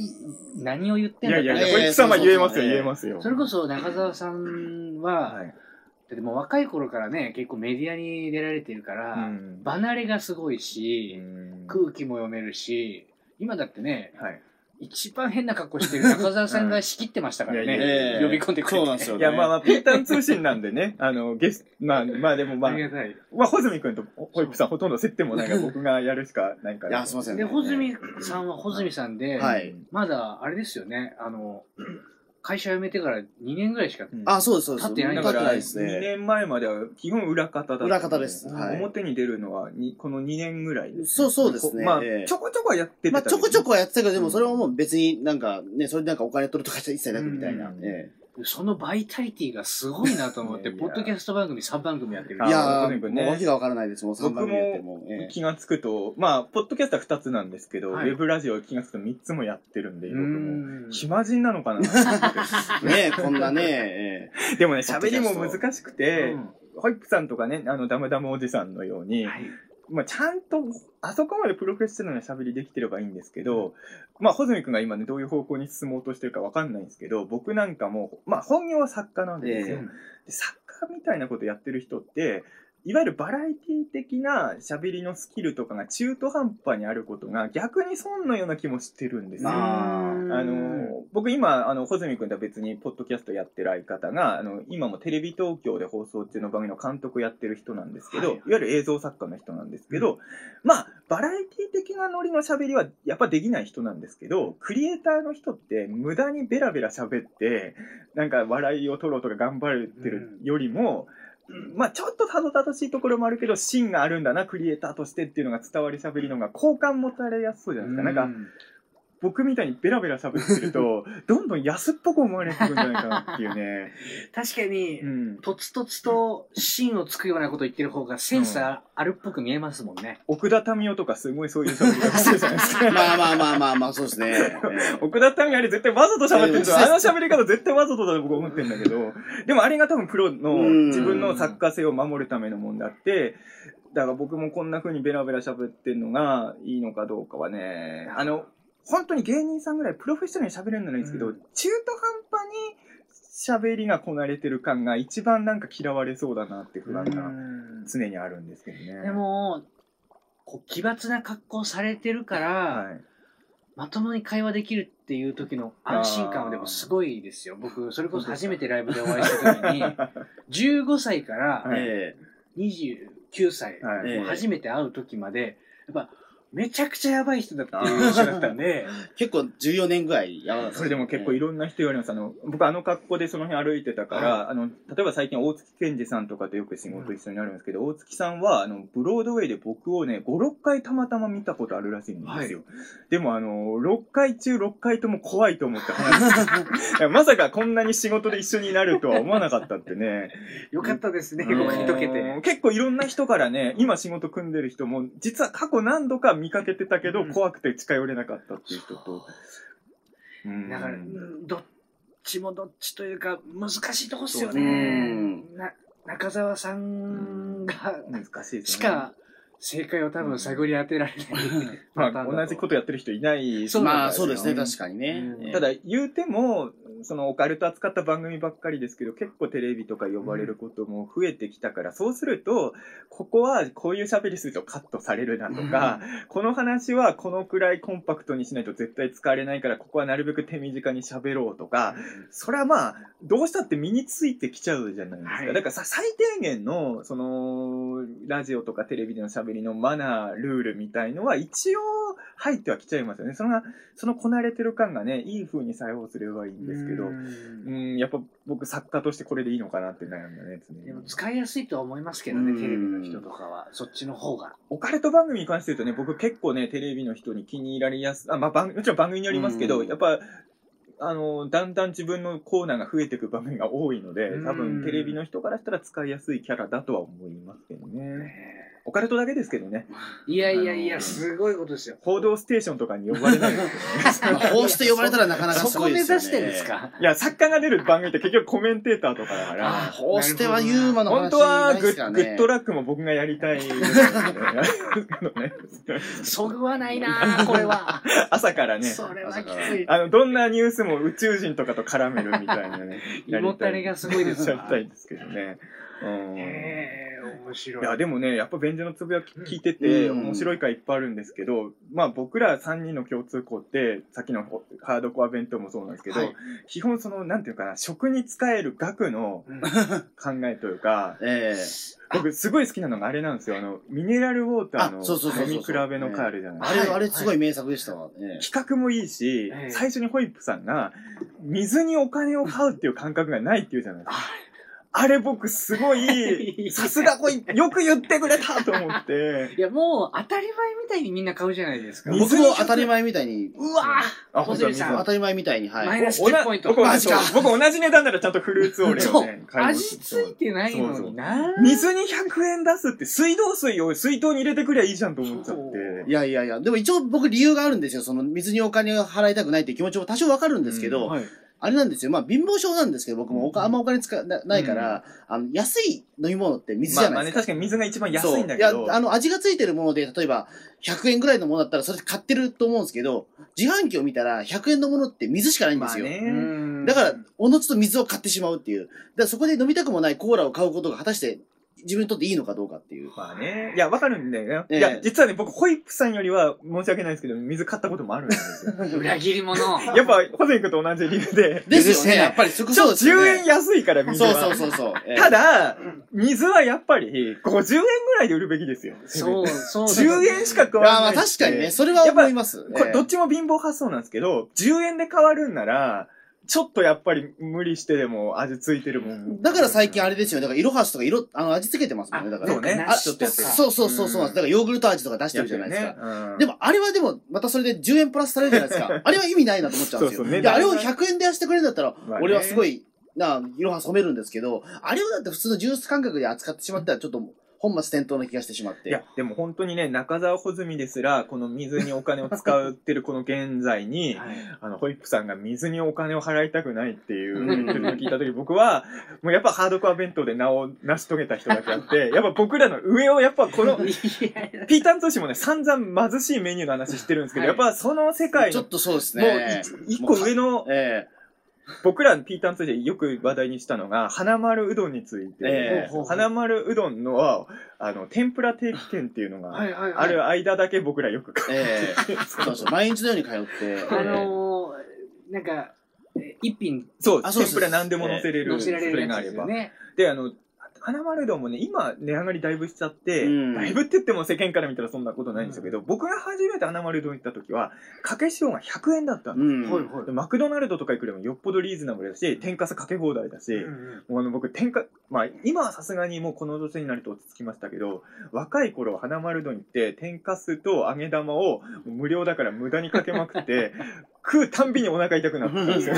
何を言ってんだいやいやホイップさんは言えますよ、言えますよ。それこそ中澤さんは、はい。だってもう若い頃からね、結構メディアに出られてるから、うん離れがすごいし、うん空気も読めるし、今だってね、はい。一番変な格好してる中澤さんが仕切ってましたから いやいね。ええ呼び込んでくれて。そうなんですよいや、まあまあ、ピーターン通信なんでね、あの、ゲスト、まあ、まあでもまああり、がたい。まあ、穂積君とホイップさんほとんど接点もないから 僕がやるしかないから。いや、すいませんで、ね。穂積さんは穂積さんで、はいまだ、あれですよね、あの、会社辞めてから2年ぐらいしか、うん。あ、そうです、そうです。立ってないだ。かってないです2ね。年前までは基本裏方だったん裏方です。はい。表に出るのはに、この2年ぐらいです。そうそうですね。まあ、ええ。ちょこちょこはやってたまあ、ちょこちょこはやってたけど、でうんもそれはもう別になんか、ね、それでなんかお金取るとかじゃ一切なくみたいな。うん。えそのバイタリティがすごいなと思って、ポッドキャスト番組3番組やってる。えいやあー、もうわけがわからないです。もう3番組やっても。ええ気がつくと、まあ、ポッドキャストは2つなんですけど、はい。ウェブラジオ気がつくと3つもやってるんで、う僕も。ん暇人なのかなねえ、こんなね、え。でもね、喋りも難しくて、うん。ホイップさんとかね、あの、ダムダムおじさんのように、はいまあ、ちゃんと、あそこまでプロフェッショナルな喋りできてればいいんですけど、まあ、穂積君が今ね、どういう方向に進もうとしてるかわかんないんですけど、僕なんかも、まあ、本業は作家なんですよ。えで作家みたいなことやってる人って、いわゆるバラエティ的な喋りのスキルとかが中途半端にあることが逆に損のような気もしてるんですよ。ああの、僕今、あの、穂積君とは別にポッドキャストやってる相方が、あの、今もテレビ東京で放送中の番組の監督やってる人なんですけど、はい。い、わゆる映像作家の人なんですけど、まあ、バラエティ的なノリの喋りはやっぱできない人なんですけど、クリエイターの人って無駄にベラベラ喋って、なんか笑いを取ろうとか頑張れてるよりも、まあちょっとたどたどしいところもあるけど、芯があるんだな、クリエイターとしてっていうのが伝わりしゃべりのが好感持たれやすそうじゃないですか。なんか、僕みたいにベラベラ喋ってると、どんどん安っぽく思われてくるんじゃないかなっていうね。確かにう、ん。とつとつと芯をつくようなこと言ってる方がセンスあるっぽく見えますもんね。奥田民生とかすごいそういう喋り方してるじゃないですか。まあまあまあまあまあ、そうですね。え え奥田民生あれ絶対わざと喋ってるんですよ。うんあの喋り方絶対わざとだと僕思ってるんだけど、でもあれが多分プロのうん自分の作家性を守るためのもんであって、だから僕もこんな風にベラベラ喋ってるのがいいのかどうかはね、あの、本当に芸人さんぐらいプロフェッショナルに喋れるならいいんですけど、うん中途半端に喋りがこなれてる感が一番なんか嫌われそうだなって不安が常にあるんですけどね。で、も、こう奇抜な格好されてるから、はい。まともに会話できるっていう時の安心感はでもすごいですよ。僕、それこそ初めてライブでお会いした時に、15歳からはいえ29歳、初めて会う時まで、やっぱ、めちゃくちゃやばい人だっていう印象だったんで、結構14年ぐらいやばかったそれでも結構いろんな人言われます。あの、僕あの格好でその辺歩いてたから、あの、例えば最近大月健二さんとかとよく仕事一緒になるんですけど、大月さんは、あの、ブロードウェイで僕をね、5、6回たまたま見たことあるらしいんですよ。でもあの、6回中6回とも怖いと思って話 まさかこんなに仕事で一緒になるとは思わなかったってね。よかったですね、うん僕に解けて。結構いろんな人からね、今仕事組んでる人も、実は過去何度か見かけてたけど、うん。怖くて近寄れなかったっていう人と。う。んだから、うん。どっちもどっちというか、難しいとこっすようね。中澤さんが、難しいですね。しか正解を多分探り当てられない。まあ、同じことやってる人いない。そうまあそうですね、か確かにねう。んただ、言うても、そのオカルト扱った番組ばっかりですけど、結構テレビとか呼ばれることも増えてきたから、そうすると、ここはこういう喋りするとカットされるなとか、この話はこのくらいコンパクトにしないと絶対使われないから、ここはなるべく手短に喋ろうとか、それはまあ、どうしたって身についてきちゃうじゃないですか。はいだからさ、最低限の、その、ラジオとかテレビでの喋りのマナー、ルールみたいのは一応入ってはきちゃいますよね。その、そのこなれてる感がね、いい風に作用すればいいんですけど、ううんん、やっぱ僕作家としてこれでいいのかなって悩んだね、常にでも使いやすいとは思いますけどね、うんテレビの人とかは。そっちの方が。オカルト番組に関して言うとね、僕結構ね、テレビの人に気に入られやす、あ、まあ番、もちろん番組によりますけど、うんやっぱ、あの、だんだん自分のコーナーが増えていく番組が多いので、多うん分テレビの人からしたら使いやすいキャラだとは思いますけどね。オカルトだけですけどね。いやいやいや、あのーすごいことですよ。報道ステーションとかに呼ばれないですけどね。まあこうして呼ばれたらなかなかすそこごいですよね。目指してるんですか？いや、作家が出る番組って結局コメンテーターとかだから。あこうしてはユーマの話本当はないグッ,、ですからね。グッドラックも僕がやりたいですけどね。そぐわないなぁこれは。朝からね。それはきつい。あの、どんなニュースも宇宙人とかと絡めるみたいなね。胃もたれがすごいですやりたいですけどね。うん。へー、面白い。いや、でもね、やっぱ便所のつぶやき聞いてて、うん面白い回いっぱいあるんですけど、まあ僕ら3人の共通項って、さっきのハードコア弁当もそうなんですけど、はい基本その、なんていうかな、食に使える額のうん考えというか、え僕すごい好きなのがあれなんですよ。あの、ミネラルウォーターの飲み比べの回あるじゃない？えあれ、ですか。あれすごい名作でしたわね。企画もいいし、ええ最初にホイップさんが、水にお金を買うっていう感覚がないっていうじゃないですか。あれ僕すごい、さすがこい、よく言ってくれたと思って。いや、もう当たり前みたいにみんな買うじゃないですか。水僕も当たり前みたいに、うわあ、小杉さん本当たり前みたいに、はい。マイナスおな10ポイント僕同じマジか僕同じ値段ならちゃんとフルーツオレそをね、買います味ついてないのにな水に100円出すって水道水を水筒に入れてくりゃいいじゃんと思っちゃって。いやいやいや、でも一応僕理由があるんですよ。その水にお金を払いたくないって気持ちも多少わかるんですけど、はい。あれなんですよ。まあ貧乏症なんですけど、僕もおかうんあんまお金使なないから、あの、安い飲み物って水じまあまあね、ゃないですか。確かに水が一番安いんだけど。いや、あの、味がついてるもので、例えば、100円ぐらいのものだったら、それ買ってると思うんですけど、自販機を見たら、100円のものって水しかないんですよ。まあねうんだから、おのずと水を買ってしまうっていう。だからそこで飲みたくもないコーラを買うことが果たして自分にとっていいのかどうかっていう。まあね。いや、わかるんだよね。ええいや、実はね、僕、ホイップさんよりは申し訳ないですけど、水買ったこともあるんですよ。裏切り者。やっぱ、ホゼン君と同じ理由で、ですよね。やっぱりそこそうですよね。10円安いから水そうは。そうそうそう。ええただ、水はやっぱり50円ぐらいで売るべきですよ。そう、そう。10円しか変いや、まあわらない。確かにね、。それは思います。これどっちちも貧乏発想なんですけど、10円で変わるんなら、ちょっとやっぱり無理してでも味ついてるもん。だから最近あれですよ。だから、色はしとか色、あの、味付けてますもんね。だから。そうねあちょっとそうそうそうそう。だからヨーグルト味とか出してるじゃないですか。かでも、あれはでも、またそれで10円プラスされるじゃないですか。あれは意味ないなと思っちゃうんですよ。あれを値段が100円でやしてくれるんだったら、俺はすごい、な、いろは染めるんですけど、あれをだって普通のジュース感覚で扱ってしまったら、ちょっと本末転倒な気がしてしまって。いや、でも本当にね、中澤穂積ですら、この水にお金を使ってるこの現在に、はい。あの、ホイップさんが水にお金を払いたくないっていううん。言ってるのを聞いたとき、僕は、もうやっぱハードコア弁当で名を成し遂げた人だけあって、やっぱ僕らの上をやっぱこの、ピーターン通信もね、散々貧しいメニューの話してるんですけど、はい。やっぱその世界のちょっ、とそうですもうね。一一個上の、え僕らのピーターン通信でよく話題にしたのが、花丸うどんについて、ええ。花丸うどんのは、あの、天ぷら定期券っていうのが。ある間だけ僕らよく買えええ。そうそう、毎日のように通って。あのー、なんか、え一品。そう、あそうです天ぷら何でも乗せれる、乗せられるやつそれがあれば。で、あの、花丸うどんもね、今値上がりだいぶしちゃって、うんだいぶって言っても世間から見たらそんなことないんですけど、僕が初めて花丸うどん行った時は、かけ塩が100円だったんです。うん。マクドナルドとか行くよりもよっぽどリーズナブルだし、天かすかけ放題だし、もうあの僕、天か、まあ今はさすがにもうこの年になると落ち着きましたけど、若い頃は花丸うどん行って、天かすと揚げ玉を無料だから無駄にかけまくって、食うたんびにお腹痛くなったんです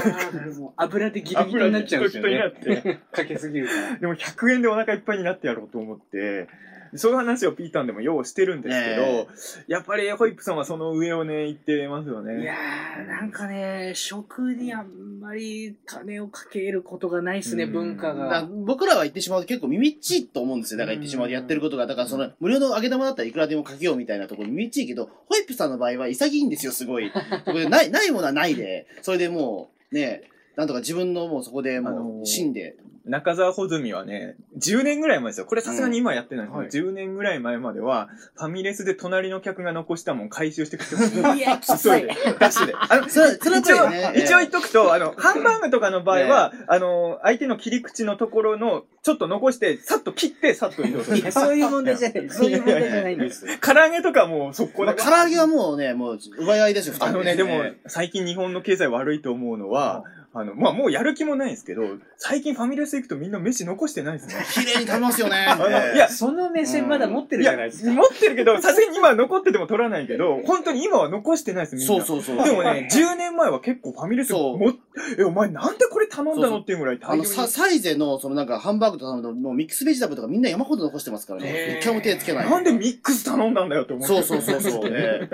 よ。油でギリギリになっちゃうんですよね。かけすぎる。でも100円でお腹いっぱいになってやろうと思って、そういう話をピータンでもようしてるんですけど、えやっぱりホイップさんはその上をね、言ってますよね。いやー、なんかね、食にあんまり金をかけることがないですね、うん文化が。僕らは言ってしまうと結構耳っちいと思うんですよ。だから言ってしまうとやってることが。だからその無料の揚げ玉だったらいくらでもかけようみたいなところに耳っちいけど、ホイップさんの場合は潔いんですよ、すごい。そこでない、ないものはないで、それでもう、ね、なんとか自分のもうそこでもーう死んで、中澤穂積はね、10年ぐらい前ですよ。これさすがに今はやってないんですけど、うん10年ぐらい前までは、ファミレスで隣の客が残したもん回収してくれてました。いや、きついで。。ダッシュで。あの、それ、それは一応、一応言っとくと、あの、ハンバーグとかの場合は、あの、相手の切り口のところの、ちょっと残して、さっと切って、さっと移動するい。や、そういう問題じゃない。そういう問題じゃないんです。唐揚げとかもう速攻だまあ唐揚げはもうね、もう奪い合いですよ、あのね、でもね、最近日本の経済悪いと思うのは、あの、まあ、もうやる気もないんですけど、最近ファミレス行くとみんな飯残してないですね。綺麗に食べますよね。あのねいやその目線まだ持ってるじゃないですか。持ってるけど、さすがに今は残ってても取らないけど、本当に今は残してないです、みんな。そうそうそう。でもね、10年前は結構ファミレスそうもえ、お前なんでこれ頼んだのっていうぐらいあの、大量に。ササイゼの、そのなんか、ハンバーグとかののミックスベジタブルとかみんな山ほど残してますからね。一回も手つけない。なんでミックス頼んだんだよって思って。そうそうそうそう。ね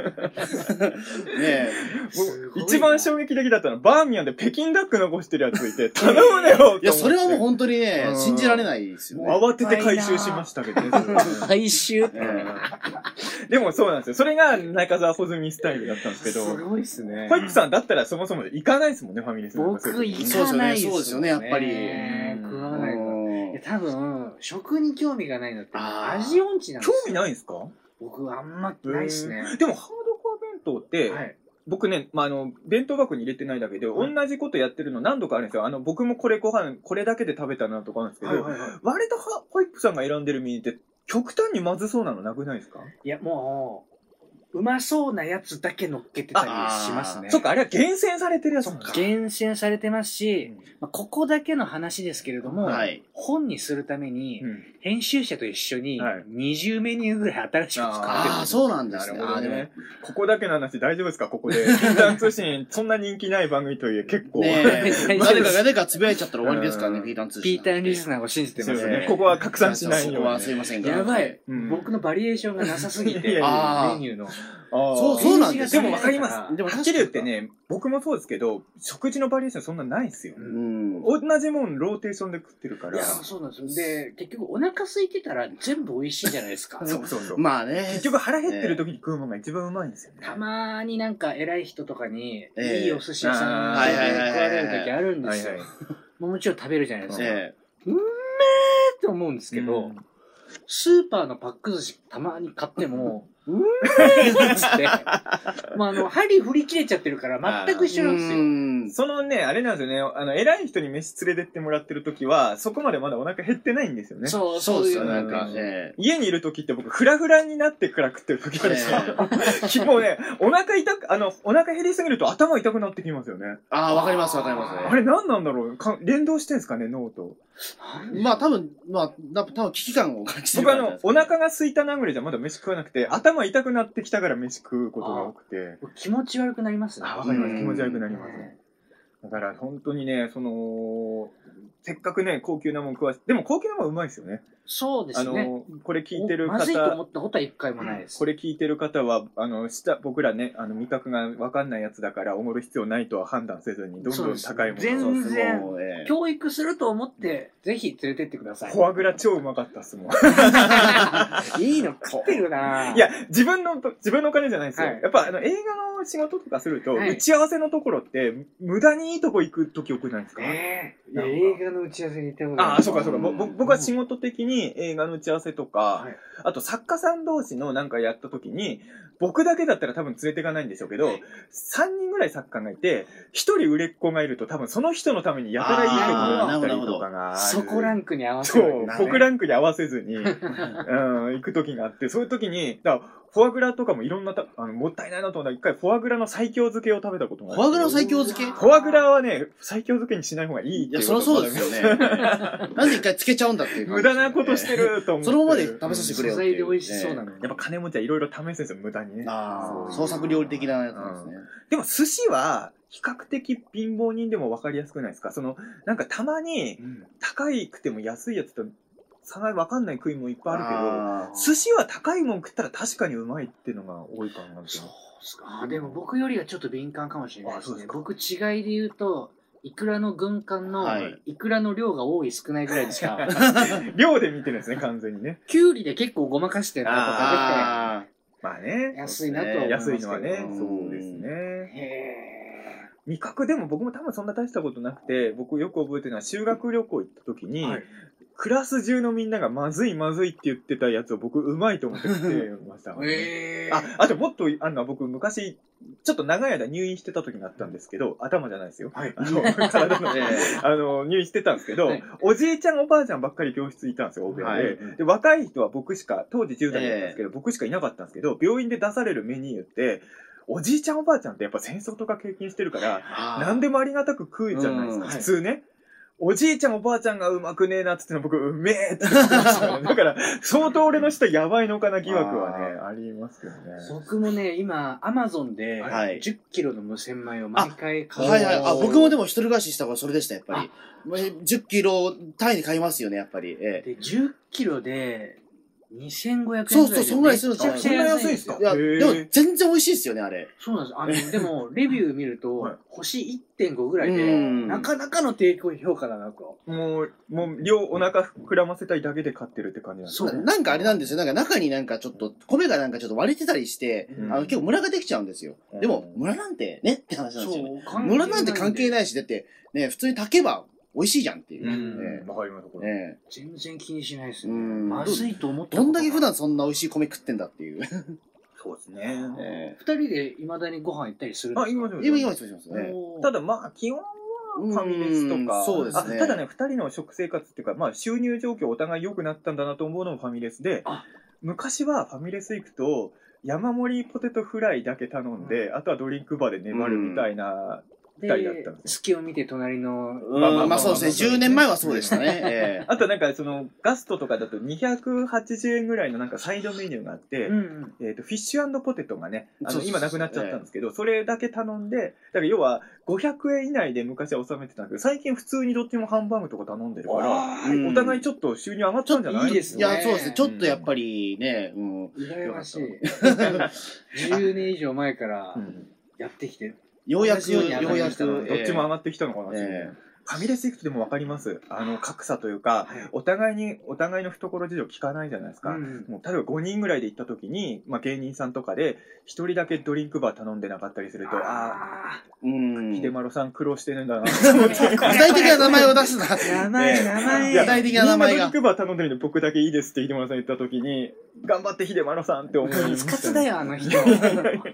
ね一番衝撃的だったのは、バーミヤンで北京ダック残してるやついて、頼むねよいや、それはもう本当にねう、ん信じられないですよね。慌てて回収しましたけどね。回収？って。えでもそうなんですよ。それが中澤穂積スタイルだったんですけど、すごいっすねホイップさんだったらそもそも行かないですもんね、ファミレス僕行かないそうですよねそうですよねやっぱり食わないから。うんいや多分、食に興味がないのって、あー味音痴なんです興よ味ないんですか？僕あんまないっすね。でも、ハードコア弁当って、はい。僕ね、まあ、あの、弁当箱に入れてないだけで、はい同じことやってるの何度かあるんですよ。あの、僕もこれご飯、これだけで食べたなとかあるんですけど、はいはいはい。割とはホイップさんが選んでるミニって、極端にまずそうなのなくないですか？いや、もう、うまそうなやつだけ乗っけてたりしますね。そっか、あれは厳選されてるやつなんだ。厳選されてますし、まあ、ここだけの話ですけれども、はい本にするために、うん編集者と一緒にはい20メニューぐらい新しく作ってるんですよああ、そうなんですね。なるほどねここだけの話大丈夫ですか？ここで。禁断通信、そんな人気ない番組とはいえ結構。誰かが誰かつぶやいちゃったら終わりですからね、うんピータン通信。ピーターンリスナーを信じてますね。ここは拡散しないようにそこはすいませんが。やばい、うん僕のバリエーションがなさすぎて、メニューの。そうそうなんですよでもわかります。でもはっきり言ってね、僕もそうですけど、食事のバリエーションそんなないですよ。うん。同じもんローテーションで食ってるから。いや、そうなんですよ。で、結局お腹空いてたら全部美味しいじゃないですか。そうそうそう。まあね。結局腹減ってる時に食うものが一番うまいんですよね。たまーになんか偉い人とかに、ええいいお寿司屋さんあーで食われる時あるんですよ。もちろん食べるじゃないですか。えって思うんですけど、うんスーパーのパック寿司たまに買っても、うめーっつって、まあ、あの、針振り切れちゃってるから全く一緒なんですよ。うんそのね、あれなんですよね、あの、偉い人に飯連れてってもらってる時は、そこまでまだお腹減ってないんですよね。そう、そうですよ、いなんか。家にいる時って僕、フラフラになってから食ってる時あるんですよ。き もうね、お腹痛く、あの、お腹減りすぎると頭痛くなってきますよね。ああ、わかりますわかります。あれ何なんだろう？か連動してんすかね、脳と。まあ多分、まあ、な多分危機感を感じてる僕あの、お腹が空いたなぐらいじゃまだ飯食わなくて、頭痛くなってきたから飯食うことが多くて。気持ち悪くなりますね。あ、わかります。うん気持ち悪くなりますね。だから本当にね、その、せっかくね、高級なもん食わせでも高級なもんうまいですよね。あそうですね。の、これ聞いてる方、まずいと思ったことは一回もないです。これ聞いてる方は、あの、下、僕らね、あの、味覚がわかんないやつだから、おごる必要ないとは判断せずに、どんどん高いもの全を。そうそう然もうええ教育すると思って、ぜひ連れてってください。フォアグラ超うまかったっすもん。いいの食ってるないや、自分の、自分のお金じゃないですよ。はいやっぱ、あの、映画の仕事とかすると、はい打ち合わせのところって、無駄にいいとこ行くとき多くないですか、ええいなんかや映画の打ち合わせに行ったことああ、そうかそうか。僕は仕事的に映画の打ち合わせとか、はい。あと作家さん同士のなんかやった時に、僕だけだったら多分連れていかないんでしょうけど、3人ぐらい作家がいて、1人売れっ子がいると多分その人のためにやたらいい曲があったりとかが。そこランクに合わせ そう。るわけですね。僕ランクに合わせずに、うん、行く時があって、そういう時に、だからフォアグラとかもいろんなた、あの、もったいないなと思ったら、一回フォアグラの最強漬けを食べたことがあってフォアグラの最強漬け？フォアグラはね、最強漬けにしない方がいいっていや、そりゃそうですよね。なんで一回つけちゃうんだっていう感じ無駄なことしてると思って。そのままで食べさせてくれよ素っていう材で美味しそうなのに。やっぱ金持ちはいろいろ試すんですよ、無駄にね。ああ、そう創作料理的なやつなんですね。でも寿司は、比較的貧乏人でも分かりやすくないですか？その、なんかたまにうん高いくても安いやつと差が分かんない食いもいっぱいあるけど、寿司は高いもん食ったら確かにうまいっていうのが多いかなってそうっすか。あでも僕よりはちょっと敏感かもしれないですね。すか僕違いで言うと、イクラの軍艦のはいイクラの量が多い少ないぐらいでしか、量で見てるんですね、完全にね。キュウリで結構ごまかしてるなとかあまあね。安いなとは思いますけど安いのはね、うんそうです。ね。へ味覚でも僕も多分そんな大したことなくて、僕よく覚えてるのは修学旅行行った時に、ーはいクラス中のみんながまずいまずいって言ってたやつを僕うまいと思って食ってました、へー。あ、あともっとあるのは僕昔、ちょっと長い間入院してた時があったんですけど、頭じゃないですよ。はい。あの、体の、えあの、入院してたんですけど、はい。おじいちゃんおばあちゃんばっかり教室いたんですよ、欧米で。はい。で、若い人は僕しか、当時10代だったんですけど、僕しかいなかったんですけど、病院で出されるメニューって、おじいちゃんおばあちゃんってやっぱ戦争とか経験してるから、何でもありがたく食うじゃないですか、うん普通ね。おじいちゃんおばあちゃんがうまくねえなっつっての僕、うめえって言ってましたよ だから、相当俺の舌やばいのかな疑惑はね、ありますけどね。僕もね、今、アマゾンではい10キロの無洗米を毎回買う。はいはい。あ、僕もでも一人暮らししたからそれでした、やっぱり。まあ10キロ単位で買いますよね、やっぱり。ええで、10キロで2500円ぐらいで。そうそうそんぐらいするんですよめちゃくちゃ安いんですよ。いや、でも全然美味しいですよね、あれ。そうなんです。あの、でも、レビュー見ると、はい星1.5ぐらいで、うんなかなかの低評価だなと。もう、もう、量お腹膨らませたいだけで買ってるって感じなんですそうかね。なんかあれなんですよ。なんか中になんかちょっと、米がなんかちょっと割れてたりして、うんあの結構ムラができちゃうんですよ。うんでも、ムラなんてねって話なんですよね。そう、ムラなんて関係い。ないし、だって、ね、普通に炊けば美味しいじゃんっていう。わかります、こえれ。え全然気にしないですね。うんまずいと思っえたことどんだけ普段そんな美味しい米食ってんだっていう。そうですね。え二人で未だにご飯行ったりするんあ、です今、今、今、今、ただまあ、基本はファミレスとか。うんそうですねあただね、二人の食生活っていうか、まあ、収入状況お互い良くなったんだなと思うのもファミレスであ、昔はファミレス行くと、山盛りポテトフライだけ頼んで、あとはドリンクバーで粘るみたいな、二人だったんで、です隙を見て隣の、うんまあそうですね。10年前はそうでしたね。えあとなんかそのガストとかだと280円ぐらいのなんかサイドメニューがあって、うんえー、とフィッシュポテトがねあのそうそうそう今なくなっちゃったんですけど、それだけ頼んでだから要は500円以内で昔は収めてたんですけど最近普通にどっちもハンバーグとか頼んでるからお互いちょっと収入上がったんじゃないいいですねえいや、そうですね。ちょっとやっぱりね、うん。羨ましい。10年以上前からうんやってきて、ようやく、ようやく、どっちも上ががってきたのかな、えファミレス行くとでも分かります？あの格差というかはい。お互いにお互いの懐事情聞かないじゃないですか、うんもう例えば5人ぐらいで行った時に、まあ、芸人さんとかで1人だけドリンクバー頼んでなかったりするとああうん。あ秀丸さん苦労してるんだな。具体的な名前を出すな。ー名前、名前。具体的な名前が。ドリン。クバー頼んでるんで僕だけいいですって秀丸さん言った時に頑張って秀丸さんって思いまカツカツだよ、あの人。い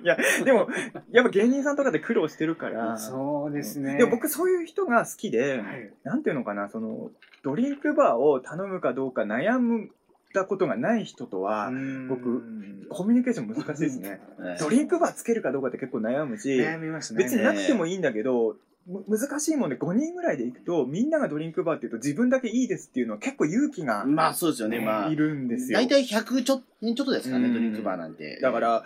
やでもやっぱ芸人さんとかで苦労してるからそうですね。でも僕そういう人が好きで、はいなんていうのかなそのドリンクバーを頼むかどうか悩んだことがない人とは、僕コミュニケーション難しいですねええドリンクバーつけるかどうかって結構悩むし悩みますね。別になくてもいいんだけど、難しいもんで5人ぐらいで行くとみんながドリンクバーって言うと自分だけいいですっていうのは結構勇気がまあそうですよね。まあい。るんですよ大体100ちょっちょっとですかね、うんドリンクバーなんて。だから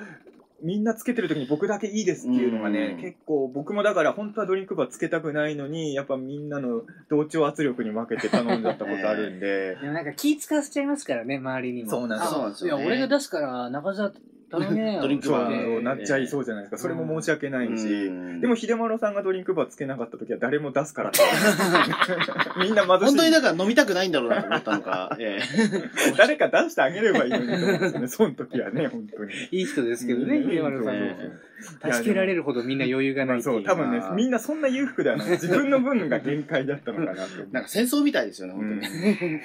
みんなつけてる時に僕だけいいですっていうのがね、うん結構僕もだから本当はドリンクバーつけたくないのにやっぱみんなの同調圧力に負けて頼んじゃったことあるんで、でもなんか気使わせちゃいますからね、周りにも。そうなんですあそうなんですよねいや、俺が出すから、中澤ドリンクバーなっちゃいそうじゃないですか。それも申し訳ないし、うん。でも秀丸さんがドリンクバーつけなかった時は誰も出すからって みんな貧しい。本当にだから飲みたくないんだろうなと思ったのか。ええ。誰か出してあげればいいのにと思うんですよね。その時はね本当に。いい人ですけどね、うん。秀丸さん。助けられるほどみんな余裕がないっていう。そう、多分ねみんなそんな裕福ではない。自分の分が限界だったのかなって。なんか戦争みたいですよね、本当に。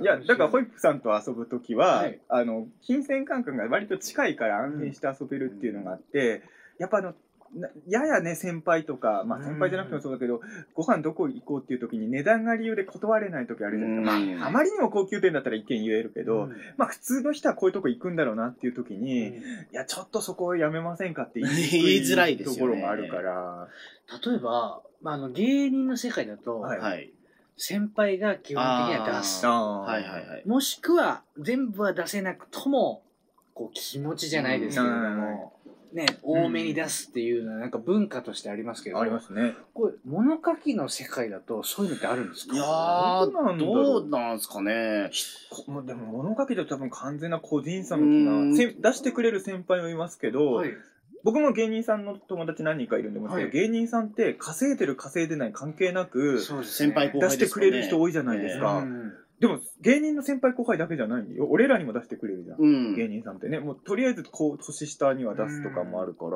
いや、だからホイップさんと遊ぶときは、はいあの、金銭感覚が割と近いから安心して遊べるっていうのがあって、やっぱあの、なややね、先輩とか、まあ先輩じゃなくてもそうだけど、ご飯どこ行こうっていう時に値段が理由で断れない時あるじゃないですか。うん。まあ、あまりにも高級店だったら一見言えるけど、うん。まあ普通の人はこういうとこ行くんだろうなっていう時に、いや、ちょっとそこをやめませんかって言いづらいですよね。ところがあるから、例えば、まあ、あの芸人の世界だと、はい。はい。先輩が基本的には出す。あ。あー。はいはいはい。もしくは全部は出せなくともこう気持ちじゃないですけれども、ね、多めに出すっていうのはなんか文化としてありますけど、ありますね。これ物書きの世界だとそういうのってあるんですか？いやー、どうなんだろう？どうなんすかね。こもうでも物書きだと多分完全な個人差のうん。気がせ出してくれる先輩もいますけど、はい、僕も芸人さんの友達何人かいるんでは芸人さんって稼いでる稼いでない関係なくそうです先輩後輩出してくれる人多いじゃないですうか、んでも芸人の先輩後輩だけじゃないよ。俺らにも出してくれるじゃん、うん。芸人さんってね。もうとりあえずこう年下には出すとかもあるから、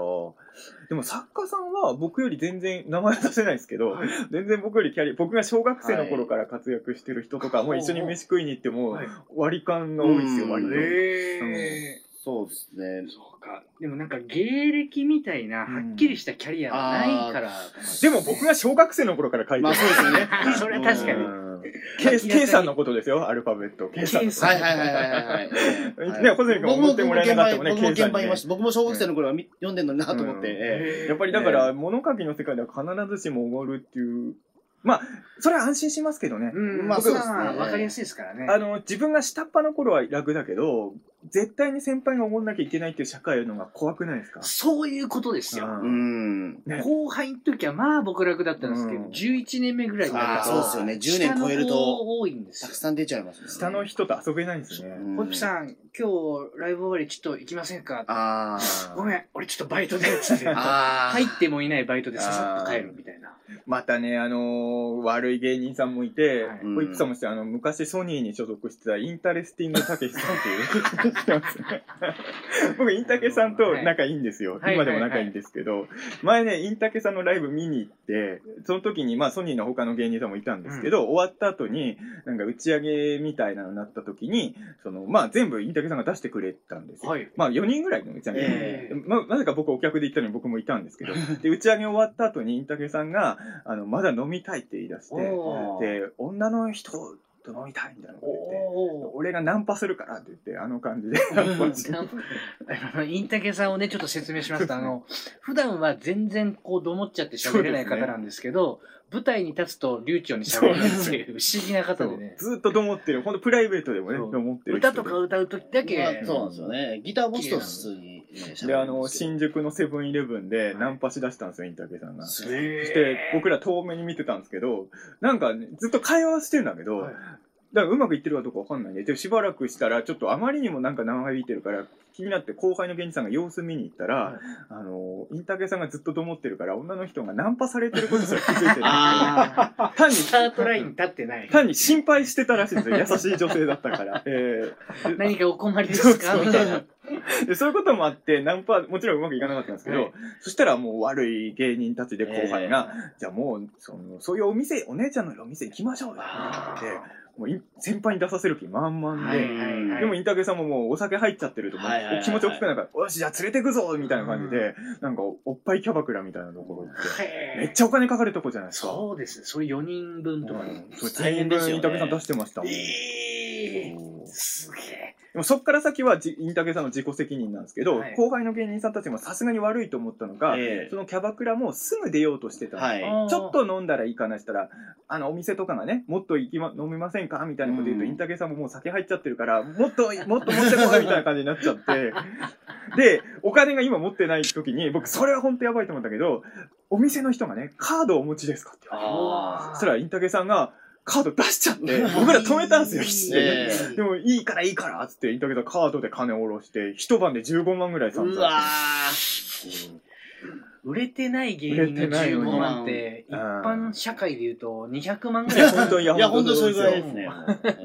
でも作家さんは僕より全然名前は出せないですけど、はい。全然僕よりキャリア僕が小学生の頃から活躍してる人とかも一緒に飯食いに行ってもはい。割り勘が多いですよ、うん。割と。へー。そうですね。そうか。でもなんか芸歴みたいなはっきりしたキャリアがないから。でも僕が小学生の頃から書いてる。まあそうですよね。それは確かに。うん K, K さんのことですよ、アルファベット。K さん。K さんはいはいはいはいはいはい。ね、ホゼミ君思ってもらえなかったもんね、いました。僕も小学生の頃はみ読んでんのになと思って。うんえやっぱりだから、物書きの世界では必ずしもおごるっていう。まあ、それは安心しますけどね。うん、まあまあ、そうですねわかりやすいですからね。あの、自分が下っ端の頃は楽だけど、絶対に先輩がおごんなきゃいけないっていう社会のが怖くないですか？そういうことですよ。うん。ね後輩の時はまあ僕楽だったんですけど、うん11年目ぐらいになると、あーそうですよね10年超えると多いんですよたく。さん出ちゃいますね。下の人と遊べないんですね。うんホイップさん、今日ライブ終わりちょっと行きませんか？あごめん、俺ちょっとバイトで、つって。あ。ああ。入ってもいないバイトでささっと帰るみたいな。またね、あのー悪い芸人さんもいて、はいホイップさんもして、あの、昔ソニーに所属してたインタレスティングたけしさんっていう、てますね。僕、インタケさんと仲いいんですよ。はい今でも仲いいんですけど、前ね、インタケさんのライブ見に行って、その時に、まあ、ソニーの他の芸人さんもいたんですけど、終わった後に、なんか打ち上げみたいなのになった時に、その、まあ、全部インタケさんが出してくれたんですよ。はい。まあ4人ぐらいの打ち上げ、えまなぜか僕お客で行ったのに僕もいたんですけど、で、打ち上げ終わった後にインタケさんが、あの、まだ飲みたいって言い出して、で、女の人と飲みたいみたいなこと言って、お俺がナンパするからって言って、あの感じで。インタケさんをね、ちょっと説明しますと、あの、普段は全然こう、どもっちゃって喋れない方なんですけど、舞台に立つと流暢に喋れるっていう不思議な方でね。ずっとどもってる、本当プライベートでもね、そう。どもってる。歌とか歌うときだけ、まあそうなんですよね。ギターボスと普通にね、で、あの、新宿のセブンイレブンでナンパしだしたんですよ、インタケさんが。そして、僕ら遠目に見てたんですけど、なんかね、ずっと会話してんだけど、はい。だからうまくいってるかどうかわかんないんで、でしばらくしたら、ちょっとあまりにもなんか長引いてるから、気になって後輩の芸人さんが様子見に行ったら、はいあの、インタケさんがずっとどもってるから、女の人がナンパされてることすら気づいてる。あ単に、スタートライン立ってない。単に心配してたらしいんですよ。優しい女性だったから。えー 何かお困りですか？そうみたいな。でそういうこともあって、ナンパ、もちろんうまくいかなかったんですけど、はいそしたらもう悪い芸人たちで後輩が、えじゃあもう、その、そういうお店、お姉ちゃんのお店行きましょうよ。って言ってもうい先輩に出させる気満々で、はいはいはいでもインタケさんももうお酒入っちゃってると、はいはいはい気持ち大きくないから、よし、じゃあ連れてくぞみたいな感じで、なんかおっぱいキャバクラみたいなところ行って、めっちゃお金かかるとこじゃないですか。そうですね。それ4人分とかに。うん、それ大変分インタケさん出してましたもん。えーうんすげえ。でもそっから先はじインタケさんの自己責任なんですけど、はい。後輩の芸人さんたちもさすがに悪いと思ったのが、ええ。そのキャバクラもすぐ出ようとしてたんですはい。ちょっと飲んだらいいかなしたら、あの、お店とかがね、もっと行きま、飲みませんかみたいなこと言うと、うん。インタケさんももう酒入っちゃってるから、もっと、もっと持ってこいみたいな感じになっちゃって、で、お金が今持ってない時に、僕、それは本当やばいと思ったけど、お店の人がね、カードをお持ちですかって言われて、あそしたらインタケさんが、カード出しちゃって、僕ら止めたんですよ、必死で。でも、いいからいいからっつって、インタケさんカードで金を下ろして、一晩で15万ぐらい散々うわして売れてない芸人の15万って、一般社会で言うと200万ぐらい。本当にいや、本当にそれぐらいでですすね。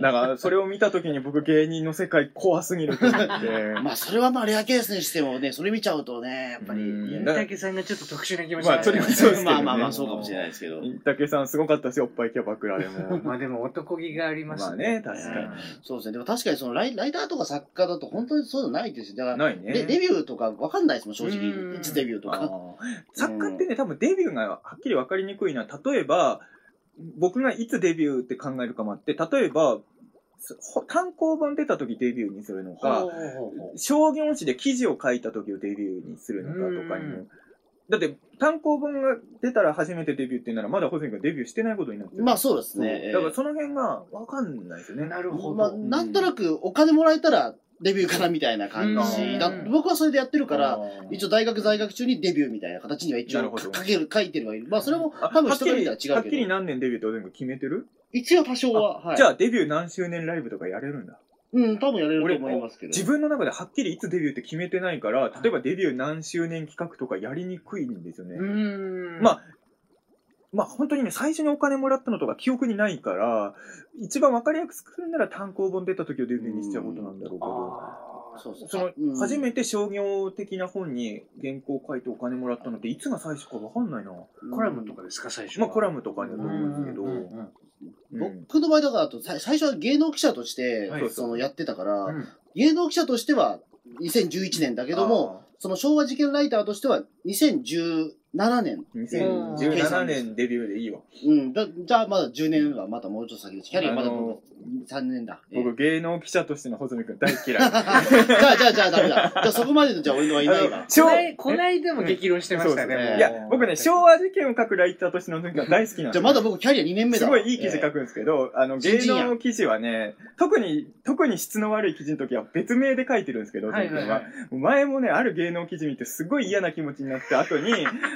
だから、それを見たときに僕芸人の世界怖すぎると思って。まあ、それはまあ、レアケースにしてもね、それ見ちゃうとね、やっぱり。うんいや大竹さんがちょっと特殊な気持ちまあそれはそうですけどねまあまあまあ、そうかもしれないですけど。竹さんすごかったですよ、おっぱいキャバクラでも。まあでも男気がありますまあね確かにそうですね。でも確かにそのライライターとか作家だと本当にそういうのないですよ。だから、ないね。でデビューとかわかんないですもん、正う直。んいつデビューとか。作家ってね、多分デビューがはっきり分かりにくいのは、例えば、僕がいつデビューって考えるかもあって、例えば、単行本出た時デビューにするのか、商業誌で記事を書いた時をデビューにするのかとかにうも。だって、単行本が出たら初めてデビューっていうなら、まだ細井君がデビューしてないことになってる。まあそうですね。だからその辺が分かんないですよね。なるほまあ、ど。なんとなくお金もらえたらデビューかなみたいな感じ僕はそれでやってるから、一応大学在学中にデビューみたいな形には一応なるほど書ける、書いてるはいる。まあそれもあ多分人からはっきりはっきり見たら違うけど。何年デビューって全部決めてる、一応多少は。はい。じゃあデビュー何周年ライブとかやれるんだ？うん、多分やれると思いますけど。自分の中ではっきりいつデビューって決めてないから、例えばデビュー何周年企画とかやりにくいんですよね。うーん。まあ、まあ本当にね、最初にお金もらったのとか記憶にないから、一番わかりやすくするなら単行本出た時をデビューにしちゃうことなんだろうけど、そうそうその、うん。初めて商業的な本に原稿書いてお金もらったのっていつが最初かわかんないな。コラムとかですか、最初は。まあコラムとかだと思うんですけど、うんうんうん僕の場合だからあとさ最初は芸能記者として、はい。そのやってたから、うん芸能記者としては2011年だけども、その昭和事件ライターとしては2017年。あー、2017年デビューでいいわ。うん。だじゃあまだ10年はまたもうちょっと先です。キャリアまだあの僕3年だ。えー僕芸能記者としての穂積君大嫌い。じゃあ、じゃあ、じゃあ、ダメだ。じゃあ、そこまでの、じゃあ、俺のはいないわ。昭こないこないでも激論してましたね。いや、僕ね、昭和事件を書くライターとしての時は大好きなんですよじゃあ、まだ僕、キャリア2年目だ。すごいいい記事書くんですけど、あの、芸新人や能記事はね、特に、特に質の悪い記事の時は別名で書いてるんですけど、はいはいは。はい前もね、ある芸能記事見てすごい嫌な気持ちになった後に、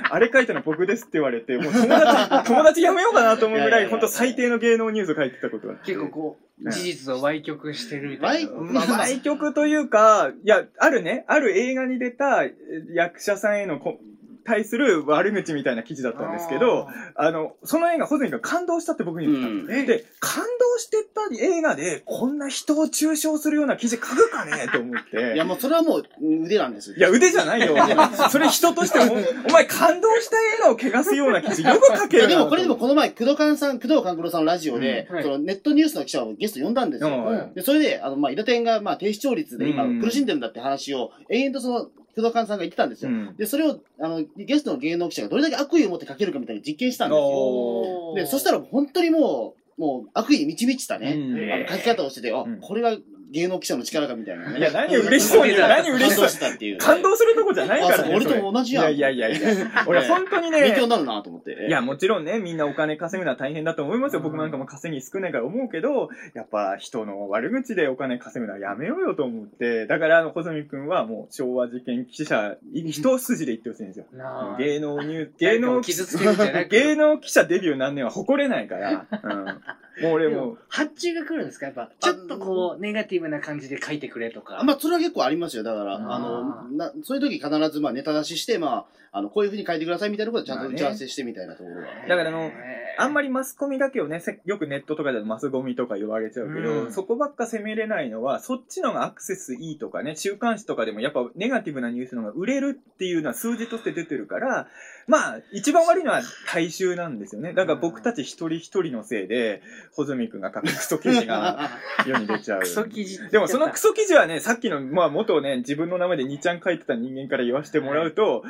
あれ書いたの僕ですって言われて、もう友達、友達やめようかなと思うぐらい、本当最低の芸能ニュース書いてたことが。結構こう、事実を歪曲してるみたいな。歪まあ、歪曲というか、いや、あるね、ある映画に出たえ役者さんへのこ対する悪口みたいな記事だったんですけど、あの、その映画、ホズミが感動したって僕に言ってたのうんで、感動してた映画で、こんな人を中傷するような記事書くかね？と思って。いや、もう、それはもう、腕なんですよ。いや、腕じゃないよ。それ人としても、お前感動した映画を汚すような記事よく書けるなでも、これでも、この前、工藤勘さん、工藤勘九郎さんのラジオで、うんはいそのネットニュースの記者をゲスト呼んだんですよ。うんで、それで、あの、まあ、伊田店が、まあ、低視聴率で今うん苦しんでるんだって話を、延々とその、工藤勘さんが言ってたんですよ。うん。で、それを、あの、ゲストの芸能記者がどれだけ悪意を持って書けるかみたいに実験したんですよ。おで、そしたら、本当にもう、もう、悪意に満ち満ちたね、うん。あの、書き方をしてて、あ、うん。これが芸能記者の力かみたいなね。いや、何嬉しそうに、何嬉しそう感動してたっていう。感動するとこじゃないからね。あそう俺と同じやんいやいやいやいや。俺本当にね、勉強になるなと思って。いや、もちろんね、みんなお金稼ぐのは大変だと思いますよ。僕なんかも稼ぎ少ないから思うけど、やっぱ人の悪口でお金稼ぐのはやめようよと思って、だから、あの、細見くんはもう昭和事件記者、一筋で言ってほしいんですよ。なあ芸能ニュー、芸能誰かを傷つけるんじゃなく芸能記者デビュー何年は誇れないから、うん。もう俺もでも、発注が来るんですか？やっぱ、ちょっとこう、ネガティブな感じで書いてくれとか。あまあ、それは結構ありますよ。だから、あの、なそういう時必ず、まあ、ネタ出しして、まあ、あの、こういうふうに書いてくださいみたいなことはちゃんと打ち合わせしてみたいなところは。だからあのあんまり、りマスコミだけをね、せよくネットとかでマスゴミとか言われちゃうけど、うんそこばっか責めれないのは、そっちのがアクセスいいとかね、週刊誌とかでもやっぱネガティブなニュースの方が売れるっていうのは数字として出てるから、まあ、一番悪いのは大衆なんですよね。だから僕たち一人一人のせいで、穂積君が書くクソ記事が 世に出ちゃう。クソ記事でもそのクソ記事はね、さっきの、まあ元ね、自分の名前で2ちゃん書いてた人間から言わせてもらうと、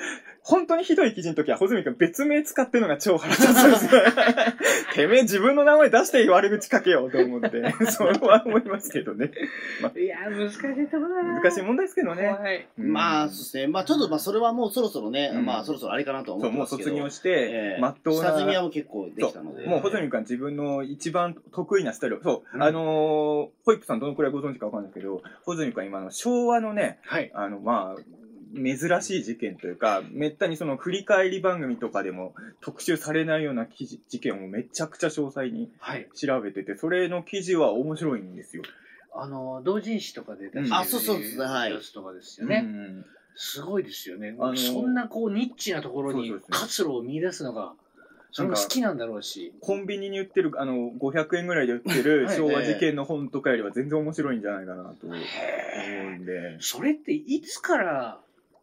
本当にひどい記事の時は、穂積君別名使ってるのが超腹立つんですよ。てめえ自分の名前出して悪口書けよと思って、それは思いますけどね。いや、難しいとこだな。難しい問題ですけどね。怖い。うんまあ、そうですね。まあ、ちょっと、まあ、それはもうそろそろね、うんまあ、そろそろあれかなとはそう、もう思ってますけど。卒業してえ、えまっとうな。下積みはもう結構できたので。もう、ホズミ君は自分の一番得意なスタイルを、そう、うんあのーホイップさんどのくらいご存知かわかんないけど、ホズミ君は今の昭和のね、はい。あの、まあ、珍しい事件というか、めったにその振り返り番組とかでも特集されないような記事事件をめちゃくちゃ詳細にはい。調べてて、それの記事は面白いんですよ。あの、同人誌とかで出してるうんあそうそうですねはいやつとかですよね。うんすごいですよね。あのそんなこうニッチなところに活路を見出すのが、それも好きなんだろうし。コンビニに売ってる、あの、500円ぐらいで売ってるはい昭和事件の本とかよりは全然面白いんじゃないかなと思うんで。それっていつから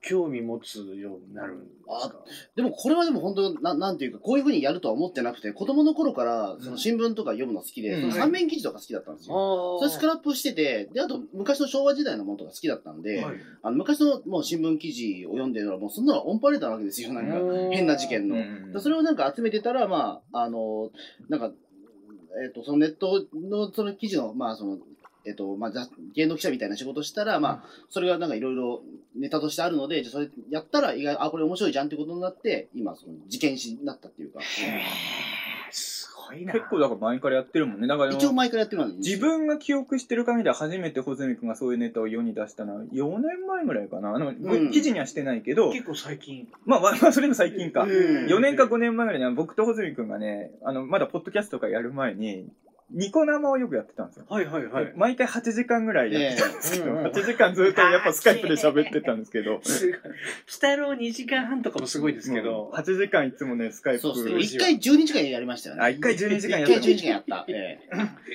興味持つようになるんですか？でもこれはでも本当な、なんていうか、こういうふうにやるとは思ってなくて、子供の頃から、その新聞とか読むの好きで、うん。その三面記事とか好きだったんですよ。それスクラップしてて、で、あと昔の昭和時代のものとか好きだったんで、はい。あの昔のもう新聞記事を読んでるのはもうそんなのオンパレードなわけですよ、なんかうん。変な事件の。うん。でそれをなんか集めてたら、まあ、あの、なんか、えっ、と、そのネットのその記事の、まあ、その、えっ、と、まあ、ざ芸能記者みたいな仕事したら、まあ、それがなんかいろいろネタとしてあるので、じゃあそれやったら意外、あ、これ面白いじゃんってことになって、今、その事件史になったっていうか、すごいな。結構だから前からやってるもんね。だから一応前からやってるのに。自分が記憶してる限りでは初めて穂積君がそういうネタを世に出したのは4年前ぐらいかな。あの、ん記事にはしてないけど、結構最近。まあ、まあまあ、それも最近か。うん4年か5年前ぐらいには僕と穂積君がね、あの、まだポッドキャストとかやる前に、ニコ生をよくやってたんですよ。はいはいはい。毎回8時間ぐらいやってたんですけど、ええうんうん8時間ずっとやっぱスカイプで喋ってたんですけど、すごい。北郎2時間半とかもすごいですけど。8時間いつもね、スカイプ。そうですね。一回12時間やりましたよね。あ、1回12時間や一回った。12時間やった。え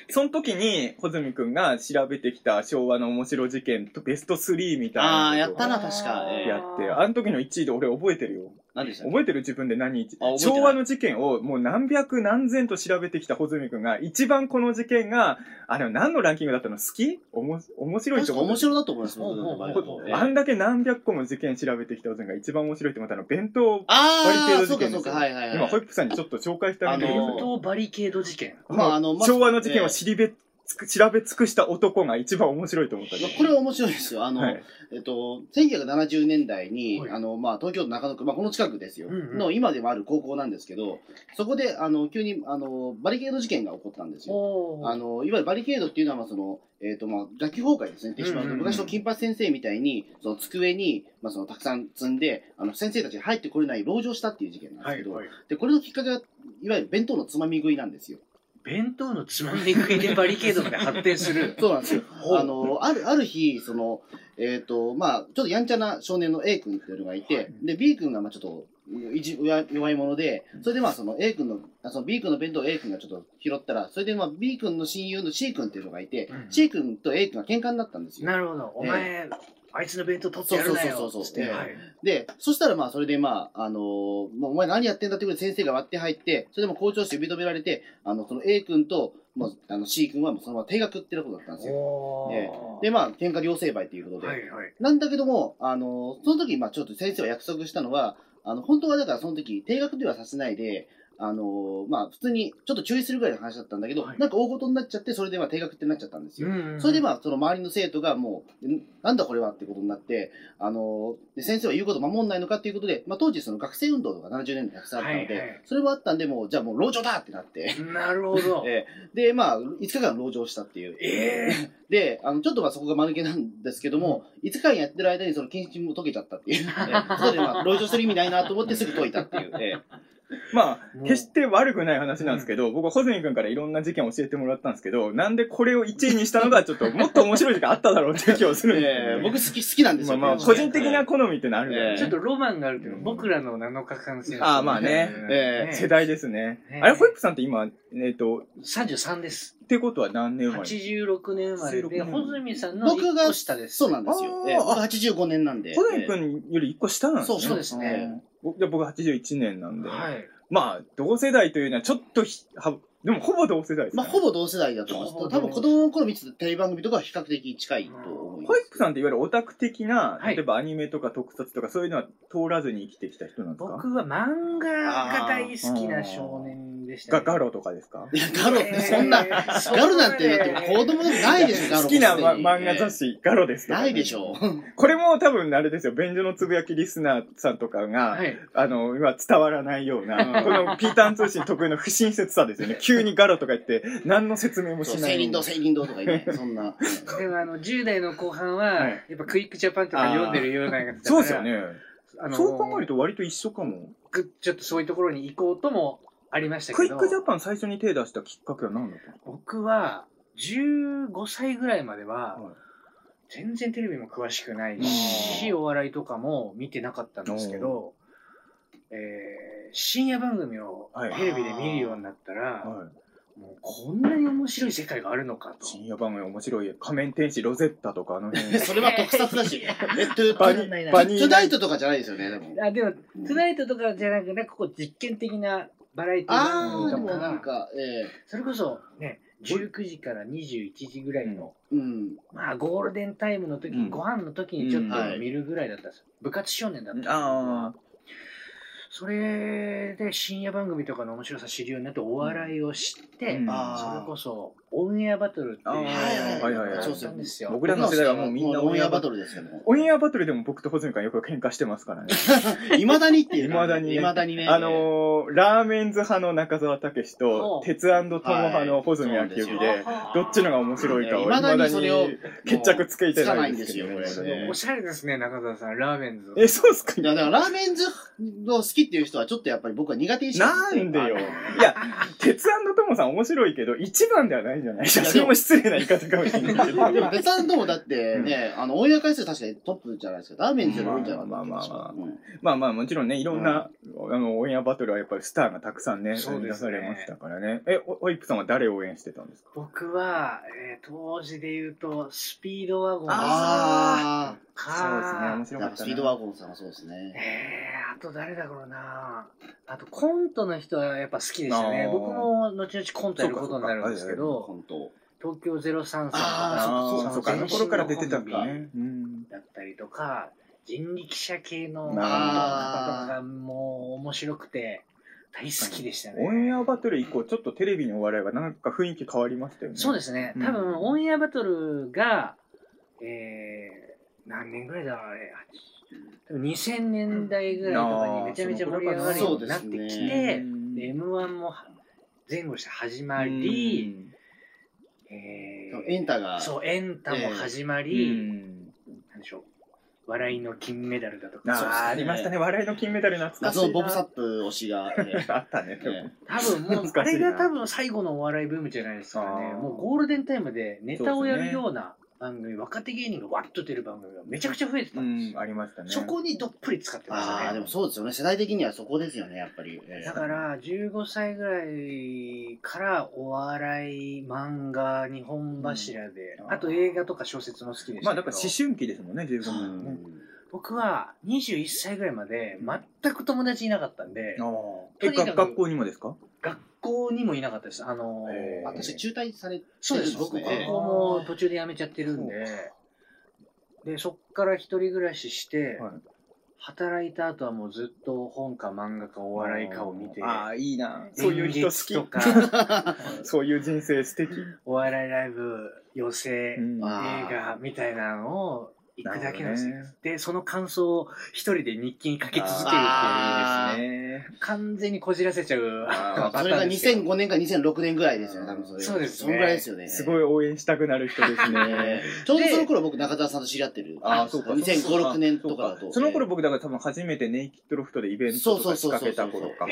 その時に、穂積君が調べてきた昭和の面白事件とベスト3みたいなのをあーやったな確かええやって、あの時の1位で俺覚えてるよ。何でした覚えてる？自分で何昭和の事件をもう何百何千と調べてきた穂積君が一番この事件が、あれ何のランキングだったの？好き？おも面白いと思った。確か面白いだと思います。あんだけ何百個も事件調べてきた穂積が一番面白いと思ったのは弁当、あバリケーあ、ド事件です。今ホイップさんにちょっと紹介してあげてください。あのー当バリケード事件。まああのま昭和の事件を知りべつく調べ尽くした男が一番面白いと思ったこれは面白いですよ。あの、はいえっと、1970年代に、はいあの、まあ、東京都中野区、まあ、この近くですよ、うんうんの、今でもある高校なんですけど、そこで、あの、急に、あの、バリケード事件が起こったんですよ。おあの、いわゆるバリケードっていうのは、まあ、その、えっ、と、まあ、学級崩壊ですね。言ってしまうと、うんうんうん昔の金八先生みたいに、その机に、まあ、その、たくさん積んで、あの、先生たちが入ってこれない籠城したっていう事件なんですけど、はいはい。で、これのきっかけが、いわゆる弁当のつまみ食いなんですよ。弁当のつまみ食いでバリケードまで発展する。そうなんですよ。あの、ある、ある日、その、えっ、と、まあ、ちょっとやんちゃな少年の A 君っていうのがいて、はいで、B 君が、まあ、ちょっと、いじ弱弱い者で、それでまあ、その A 君の、あその B 君の弁当を A 君がちょっと拾ったら、それでまあ、B 君の親友の C 君っていうのがいて、うん C 君と A 君が喧嘩になったんですよ。なるほど。お前、あいつの弁当取ってやるなよ。そうそうそうそうはい。で、そしたらまあ、それでまあ、あのーまあ、お前何やってんだってことで先生が割って入って、それでも校長室呼び止められて、あの、その A 君と、もう、あの C 君はもうそのまま定額っていうことだったんですよ。で、まあ、喧嘩両成敗ということで、はいはい。なんだけども、あの、その時、まあちょっと先生は約束したのは、あの、本当はだからその時、定額ではさせないで、あの、まあ普通にちょっと注意するぐらいの話だったんだけど、はいなんか大事になっちゃって、それでまあ定額ってなっちゃったんですよ。んそれでまあその周りの生徒がもう、んなんだこれはってことになって、あの、で先生は言うこと守んないのかっていうことで、まあ当時その学生運動とか70年代たくさんあったので、はいはいそれもあったんで、もう、じゃあもう籠城だってなって、なるほど。えーで、まあ、5日間籠城したっていう。え で、あの、ちょっとまあそこが間抜けなんですけども、5日間やってる間にその禁止も解けちゃったっていう。えーそこでまあ、籠城する意味ないなと思ってすぐ解いたっていう。えーまあ決して悪くない話なんですけど、僕は穂積君からいろんな事件を教えてもらったんですけど、なんでこれを1位にしたのが、ちょっともっと面白い時間あっただろうっていう気がするんですよね、えー僕好き、好きなんですよ。まあまあ、個人的な好みってのあるんだよえね。ちょっとロマンがあるけど、僕らの7日間戦争。あーまあね。え世代ですね。ね。あれ、ホイップさんって今、えっ、と、33です。ってことは何年生まれ？86年生まれで、86年穂積さんの僕1が、個下です。そうなんですよ。えー僕85年なんで。穂積君より1個下なんですね。そうですねうん。僕じゃあ僕81年なんで。はい。まあ、同世代というのはちょっとひ、はでもほぼ同世代です、ね。まあ、ほぼ同世代だと思います。多分子供の頃見てたテレビ番組とかは比較的近いと思います。ホイップさんっていわゆるオタク的な、はい例えばアニメとか特撮とかそういうのは通らずに生きてきた人なんですか？僕は漫画が大好きな少年でした、がガロとかですか？いや、ガロってそんな、えーガロなんてだって子供でもないでしょ、ガロ好きな、ま、漫画雑誌、ガロですねないでしょ。これも多分あれですよ、便所のつぶやきリスナーさんとかが、はい。あの、今伝わらないような、う んこのピーターン通信得意の不親切さですよね。急にガロとか言って、何の説明もしない。青林堂、青林堂とか言って、そんな。でもあの、10代の後半は、はいやっぱクイックジャパンとか読んでるようなやつだからそうですよ。ね。あのそう考えると割と一緒かも。くちょっとそういうところに行こうともありましたけど、クイックジャパン最初に手出したきっかけは何だったんですか僕は15歳ぐらいまでは、はい全然テレビも詳しくないし、うんお笑いとかも見てなかったんですけど、えー深夜番組をはいテレビで見るようになったら、はい。もうこんなに面白い世界があるのかと。深夜番組面白い。仮面天使ロゼッタとかあの辺。それは特撮だし。えっと、バニトゥバニートゥナイトとかじゃないですよね、でも。あでも、トゥナイトとかじゃなくなんかこう実験的なバラエティー、組とかが、なんか、えそれこそね、19時から21時ぐらいの、えうん。まあゴールデンタイムの時、うんご飯の時にちょっと見るぐらいだったんですよ。部活少年だったんですよあそれで深夜番組とかの面白さ知るようになってお笑いを知って、うんそれこそオンエアバトルっていうあーはいはいはいですよたんですよ。僕らの世代はもうみんなオンエアバトルですよね。オンエアバトルでも僕とホズミ君よく喧嘩してますからね。いまだにっていうか。未だにね未だにね。あのー、ラーメンズ派の中澤武史とお、鉄トモ派の穂積昭之はいで、どっちのが面白いかを未だにそれを未だに決着つけてないんですけおしゃれですね、中澤さん、ラーメンズ。え、そうっすかいや、だからラーメンズの好きっていう人はちょっとやっぱり僕は苦手意識なんでよ。いや、鉄トモさん面白いけど、一番ではないんじゃないそれも失礼な言い方かもしれないけど。でも、別さんともだってね、あの、オンエア回数確かにトップじゃないですか。ラーメンズより多いんじゃなまあまあまあうん。まあまあもちろんね、いろんな、あの、オンエアバトルはやっぱりスターがたくさんね、そうですね。出されましたからね。え、ホホイップさんは誰を応援してたんですか？僕は、えー当時で言うと、スピードワゴン。さんあそうですね、か面、白かったスピードワゴンさんはそうですね。えー、あと誰だろうな。あとコントの人はやっぱ好きでしたね。僕も後々コントやることになるんですけど本当。東京03さんとかそうか、あの頃から出てたんだね。うん。だったりとか人力車系の方とかがもう面白くて大好きでしたオンエね。アバトル以降、ちょっとテレビのお笑いがなんか雰囲気変わりましたよね。そうですね。うん多分、オンエアバトルが、えー、何年ぐらいだろう、あれ。多分2000年代ぐらいとかにめちゃめちゃ盛り上がるようになってきて、ねで M1 も前後して始まり、えーエンタが。そう、エンタも始まうり、ん。なんでしょう、笑いの金メダルだとあか、あ、ありましたね。笑いの金メダル懐かしいな。ボブサップ推しが。え ーあったね。え多分もう、あれが多分最後のお笑いブームじゃないですかね。もうゴールデンタイムでネタをやるような番組、若手芸人がわっと出る番組がめちゃくちゃ増えてたうんですよ。ん、ありましたね。そこにどっぷり使ってましたああ、でねも。そうですよね。世代的にはそこですよね、やっぱり。えーだから、15歳ぐらいからお笑い、漫画、日本柱で、うんあと映画とか小説も好きでしまあ、だから思春期ですもんね、15う歳僕は21歳ぐらいまで全く友達いなかったんで、ああ。学校にもですか？学校にもいなかったです。あのーへーあ、確かに中退されてるそうです、ん僕、ね学校も途中で辞めちゃってるんで、で、そっから一人暮らしして、はい働いた後はもうずっと本か漫画かお笑いかを見て、ああ、いいな。そういう人好き。か、そういう人生素敵。お笑いライブ、寄席、うんあ映画みたいなのを行くだけなんですねで、その感想を一人で日記に書き続けるっていう、ですね。完全にこじらせちゃうそれがーンですけど2005年か2006年ぐらいですよね、多分それ。そうですねそんぐらいですよね。すごい応援したくなる人ですえね。ー ちょうどその頃僕中澤さんと知り合ってる。ああ、そうか。2005、そう6年とかだと。その頃僕だから多分初めてネイキッドロフトでイベントとか仕掛けた頃か。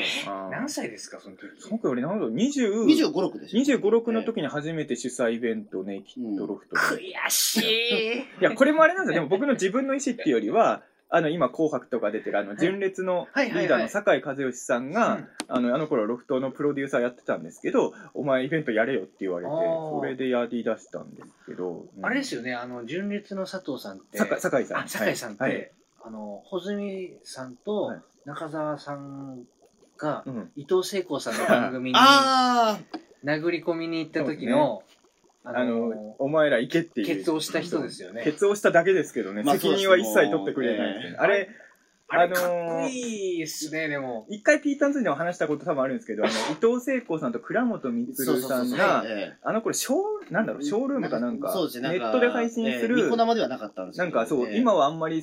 何歳ですか、その時？その頃俺なんだろう、20、25、6でしょ。25、6の時に初めて主催イベントネイキッドロフトで。悔しい。いや、これもあれなんですよ。でも僕の自分の意思っていうよりは、あの、今、紅白とか出てる、あの、純烈のリはいはいはい。ーダーの酒井和義さんが、あの、あの頃ロフトのプロデューサーやってたんですけど、お前イベントやれよって言われて、あー。それでやり出したんですけど。うん。あれですよね、あの、純烈の佐藤さんって、酒井酒井さん。あ酒井さんって、はい。あの、穂積さんはとい。中澤さんが、うん。伊藤聖子さんの番組にあ殴り込みに行った時の、ああの、お前ら行けっていう。ケツをした人ですよね。ケツをしただけですけどね、まあ責任は一切取ってくれないね。あれ、あのーかっこいいっすね、でも。一回ピーターンズでも話したこと多分あるんですけど、あの、伊藤聖子さんと倉本あ。光。さんが、えあの頃、ショー、なんだろう、ショールームかなんか、そうですね、ネットで配信すえーる、ニコ生ではなかったんですなんかそう、えー今はあんまり、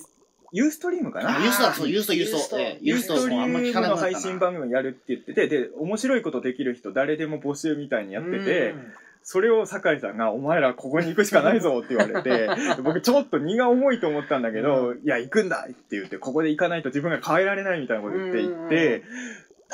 ユーストリームかな？あユーストだ、そう、ユースト、ユースト。ユーストえーユーストリユームの配信番組をやるって言ってて、で、面白いことできる人誰でも募集みたいにやってて、うんそれを酒井さんが、お前らここに行くしかないぞって言われて、僕ちょっと荷が重いと思ったんだけど、いや、行くんだって言って、ここで行かないと自分が変えられないみたいなこと言って行って、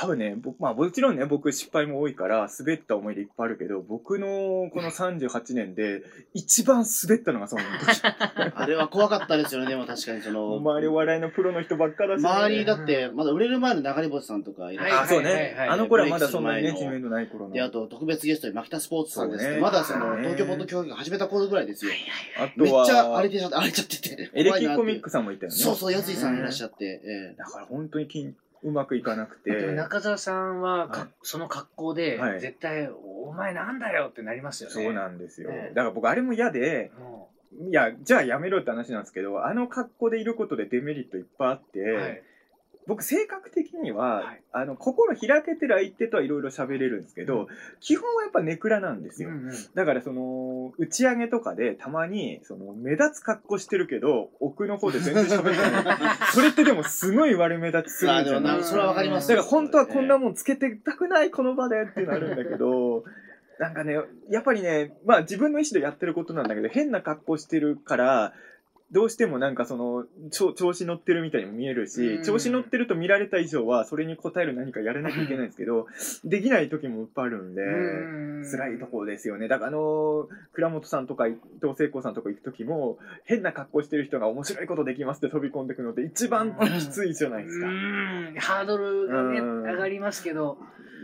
多分ね、僕、まあもちろんね、僕失敗も多いから、滑った思い出いっぱいあるけど、僕のこの38年で、一番滑ったのがその時。あれは怖かったですよね、でも確かにその、周りお笑いのプロの人ばっかだし、ね。周りだって、まだ売れる前の流れ星さんとかいらっしゃあ、そうね。はいあの頃はまだそんなにね、知名度ない頃の。で、あと特別ゲストに牧田スポーツさんですね。まだその、ね東京ポッド教育が始めた頃ぐらいですよ。あとは、めっちゃ荒れてちゃって、荒れちゃってて。エレキコミックさんもいたよね。そうそう、やついさんいらっしゃって。えだから本当にきんうまくいかなくて。でも中澤さんはか、はいその格好で、はい絶対、お前なんだよってなりますよね。そうなんですよ。ねだから僕あれも嫌で、もいや、じゃあやめろって話なんですけど、あの格好でいることでデメリットいっぱいあって、うはい僕性格的には、はい。あの、心開けてる相手とはいろいろ喋れるんですけど、基本はやっぱネクラなんですよ。うんうん。だからその、打ち上げとかでたまに、その、目立つ格好してるけど、奥の方で全然喋ってない。それってでもすごい悪目立ちするんじゃないそれはわかります。だから本当はこんなももんつけてたくない、この場でってなるんだけど、なんかね、やっぱりね、まあ自分の意思でやってることなんだけど、変な格好してるから、どうしてもなんかその、調調子乗ってるみたいにも見えるうしん、調子乗ってると見られた以上は、それに応える何かやらなきゃいけないんですけど、できない時もいっぱいあるんで、うん辛いところですよね。だからあの、倉本さんとか伊藤聖子さんとか行く時も、変な格好してる人が面白いことできますって飛び込んでくのって一番きついじゃないですか。うんハードルがね、うん上がりますけど。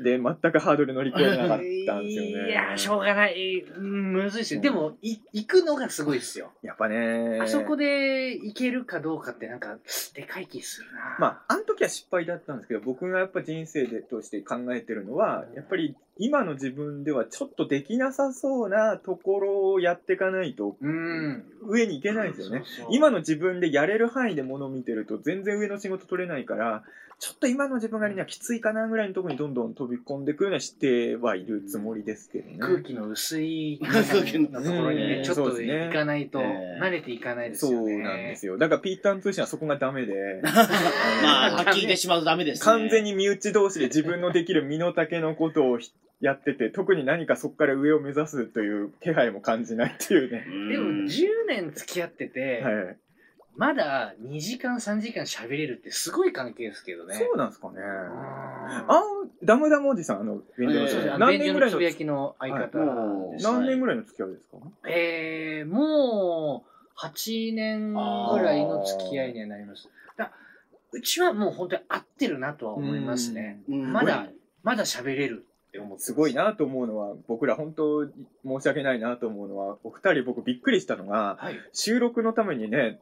で、全くハードル乗り越えなかったんですよね。いや、しょうがない。うんむずいですよ。でも、い行くのがすごいですよ。やっぱね。あそこで行けるかどうかってなんか、でかい気するな。まあ、あの時は失敗だったんですけど、僕がやっぱ人生でとして考えてるのは、やっぱり今の自分ではちょっとできなさそうなところをやっていかないとうん。上に行けないんですよね。そうそう今の自分でやれる範囲でものを見てると全然上の仕事取れないから、ちょっと今の自分がにはきついかなぐらいのところにどんどん飛び込んでいくようにはしてはいるつもりですけどね。空気の薄い空気ののところにね、うんちょっと行かないと、ええ慣れていかないですそうよね。なんですよ。だからピーターン通信はそこがダメで。まあ、はっきり言ってしまうとダメですね。完全に身内同士で自分のできる身の丈のことをひやってて、特に何かそこから上を目指すという気配も感じないっていうね。うん。でも、10年付き合ってて、はい。まだ2時間、3時間喋れるってすごい関係ですけどね。そうなんですかね。ああダムダムおじさん、あの、何年ぐらいのきの相方はい何年ぐらいの付き合いですか？えー、もう、8年ぐらいの付き合いにはなります。だうちはもう本当に合ってるなとは思いますね。うんまだ、まだ喋れるすごい。なと思うのは、僕ら本当申し訳ないなと思うのは、お二人僕びっくりしたのが、はい。収録のためにね、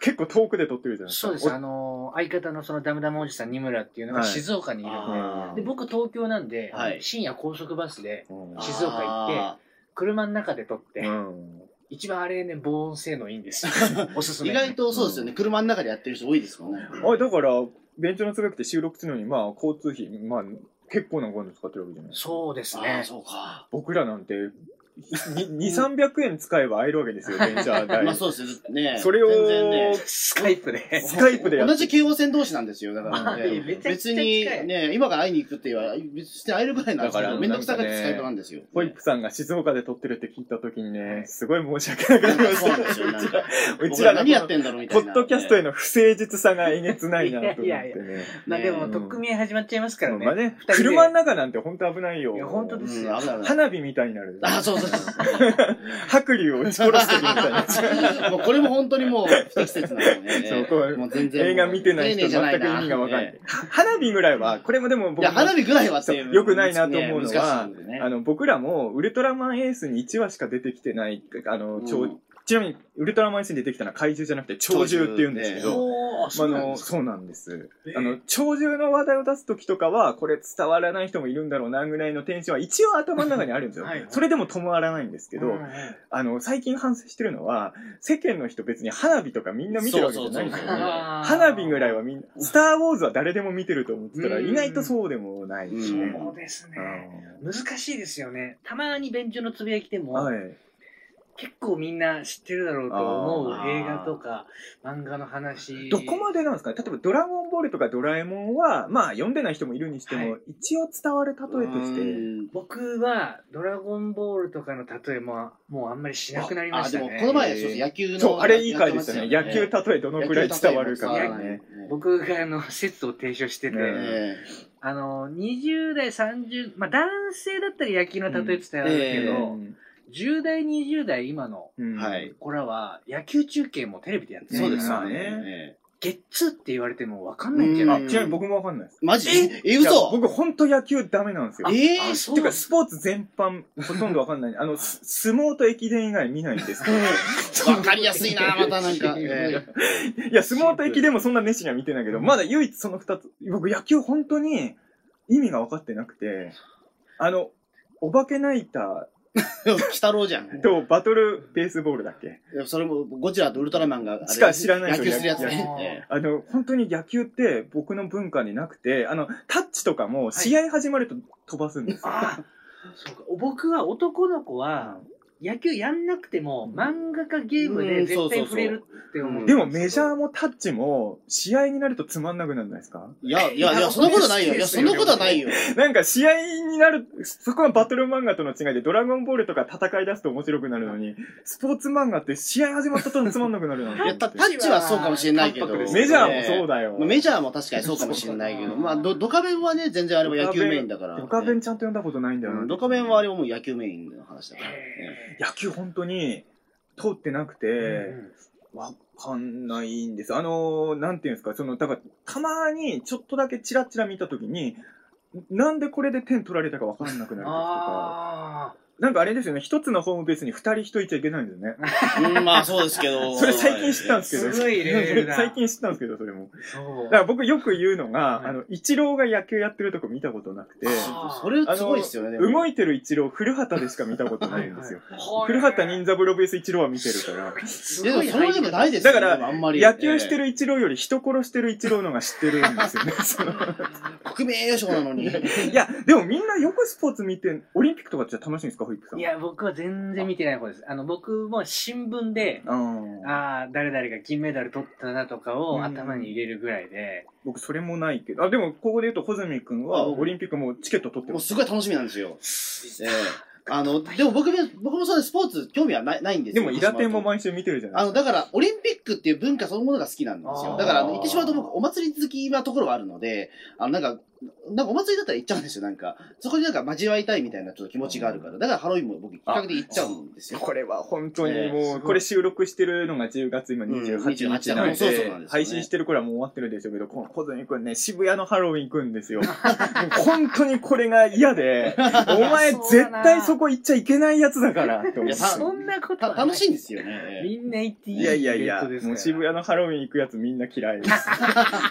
結構遠くで撮ってるじゃないですか。そうです。あの、相方のそのダムダムおじさん、二村っていうのがはい静岡にいるんで、あーで僕東京なんで、はい深夜高速バスでうん静岡行ってあ車の中で撮って、うん一番あれね防音性能いいんですよ おすすめー意外とそうですよね。車の中でやってる人多いですもんね。あだから、ベンチのつべくて収録するのに、まあ、交通費、まあ、結構なお金使ってるわけじゃないですか。そうですああ、ねそうか。僕らなんて、2、300円使えば会えるわけですよ、電車代。まあそうですよね。それを全然ねスカイプでスカイプで同じ京王線同士なんですよ。だからあね、別にね、今から会いに行くって言えば、別に会えるぐらいなんですけど、だからめんどくさがってスカイプなんですよ。ホイップさんが静岡で撮ってるって聞いたときにはね、いすごい申し訳なくなりましそうですよ。なんか、た。う僕ちら何やってんだろうみたポいな。ッドキャストへの不誠実さがえげつないなと思ってね。いやいやまあでも、うん取っ組み始まっちゃいますからね。まあね車の中なんて本当危ないよ。いや本当うん、ですよ。花火みたいになる。あ、そうそうそ 白龍を撃ち殺してるみたいな。う。もうこれも本当にもう不適切なのね。そうもう全然。映画見てない人全く意味がわかんない花火ぐらいは、これもでも僕いや、花火ぐらいはっていうそう良くないなと思うのはあの、僕らも、ウルトラマンエースに1話しか出てきてない、あの、超うんちなみに、ウルトラマンエースに出てきたのは怪獣じゃなくて、鳥獣って言うんですけど、あ、あの、そうなんですあの、鳥獣の話題を出すときとかは、これ伝わらない人もいるんだろうな、ぐらいのテンションは一応頭の中にあるんですよはい。それでも止まらないんですけど、あの、最近反省してるのは、世間の人別に花火とかみんな見てるわけじゃないんですよね。花火ぐらいはみんな、スター・ウォーズは誰でも見てると思ってたら、うん意外とそうでもないしね。そうですね。うん難しいですよね。たまに便所のつぶやきでも、はい。結構みんな知ってるだろうと思う映画とか漫画の話。どこまでなんですか？例えば、ドラゴンボールとかドラえもんは、まあ、読んでない人もいるにしても、は一応伝わる例えとして、うん。僕はドラゴンボールとかの例えももうあんまりしなくなりましたね。あでもこの前そう野球のそう、あれいい回でしたね。野球例えどのくらい伝わるかね。ね。僕があの説を提唱してて、ねえ。あの20代30まあ男性だったら野球の例え伝わるけど、うん10代20代今のうん。はい。子らは野球中継もテレビでやってえる。そうですよね。ええゲッツーって言われても分かんないんじゃない？あ、ちなみに僕もわかんないです。マジ？え？えいや嘘僕本当野球ダメなんですよ。ええあそうてか、スポーツ全般、ほとんどわかんない。あの、す相撲と駅伝以外見ないんですけど。わかりやすいな、またなんか。えいや、相撲と駅伝もそんな熱心には見てないけど、まだ唯一その二つ、僕野球本当に意味が分かってなくて、あの、お化けナイタえ鬼太郎じゃん。ーとバトルベースボールだっけ？いやそれも、ゴジラとウルトラマンがしか知らない野球するやつね。えあの、本当に野球って僕の文化になくて、あの、タッチとかも試合始まると飛ばすんですよ。あそうか。僕は男の子は野球やんなくても漫画かゲームで絶対触れるって思う。でもメジャーもタッチも試合になるとつまんなくなるんじゃないですか？えいや、いや、いや、そんなことないよ。いや、そんなことはないよ。なんか試合になる、そこはバトル漫画との違いで、ドラゴンボールとか戦い出すと面白くなるのに、スポーツ漫画って試合始まったとつまんなくなるなんていや、タタッチはそうかもしれないけど。メジャーもそうだ。だよ。まあメジャーも確かにそうかもしれないけど、まあ、ドドカベンはね、全然あれは野球メインだから。ドカベンちゃんと読んだことないんだよな。うんドカベンはあれはもう野球メインの話だから。野球本当に通ってなくて、わかんないんです。あの、なんていうんですか、その、だから、たまにちょっとだけチラチラ見たときに、なんでこれで点取られたかわかんなくなる時とか、なんかあれですよね、一つのホームベースに二人人いちゃいけないんですよね。うん、まあそうですけど。それ最近知ったんですけど。すごいレベルだ最近知ったんですけど、それも。ーそうだから僕よく言うのが、はいあの、イチローが野球やってるとこ見たことなくて、あそれすごいですよね。動いてるイチロー、古畑でしか見たことないんですよ。はい古畑任三郎ベースイチローは見てるから。すいや、ごいでもそれでもないですよね。だからあんまり。野球してるイチローより人殺してるイチローのが知ってるんですよね。国名誉賞なのに。いや、でもみんなよくスポーツ見て、オリンピックとかって楽しいんですか、ホイップさん。いや、僕は全然見てない方です。あの、僕も新聞で、うんああ、誰々が金メダル取ったなとかうんを頭に入れるぐらいで、僕それもないけど。あ、でもここで言うと、穂積君はあオリンピックもうチケット取ってます。もうすごい楽しみなんですよ。ええあの、でも僕も、僕もそのスポーツ興味はないないんですよ。でも、イラテンも毎週見てるじゃないあの、だから、オリンピックっていう文化そのものが好きなんですよ。だから、あの言ってしまうと僕、お祭り好きなところはあるので、あの、なんか、なんかお祭りだったら行っちゃうんですよ、なんか。そこになんか交わりたいみたいなちょっと気持ちがあるから。だからハロウィンも僕、比較的行っちゃうんですよ。これは本当にえもう、えこれ収録してるのが10月今うん28日28なんですよね、配信してる頃はもう終わってるでしょうけど、こ小泉君ね、渋谷のハロウィン行くんですよ。本当にこれが嫌で、お前絶対そこ行っちゃいけないやつだから、って思っていやたそんなこと楽しいんですよね。みんな行っていいいやいやいや、もう渋谷のハロウィン行くやつみんな嫌いです。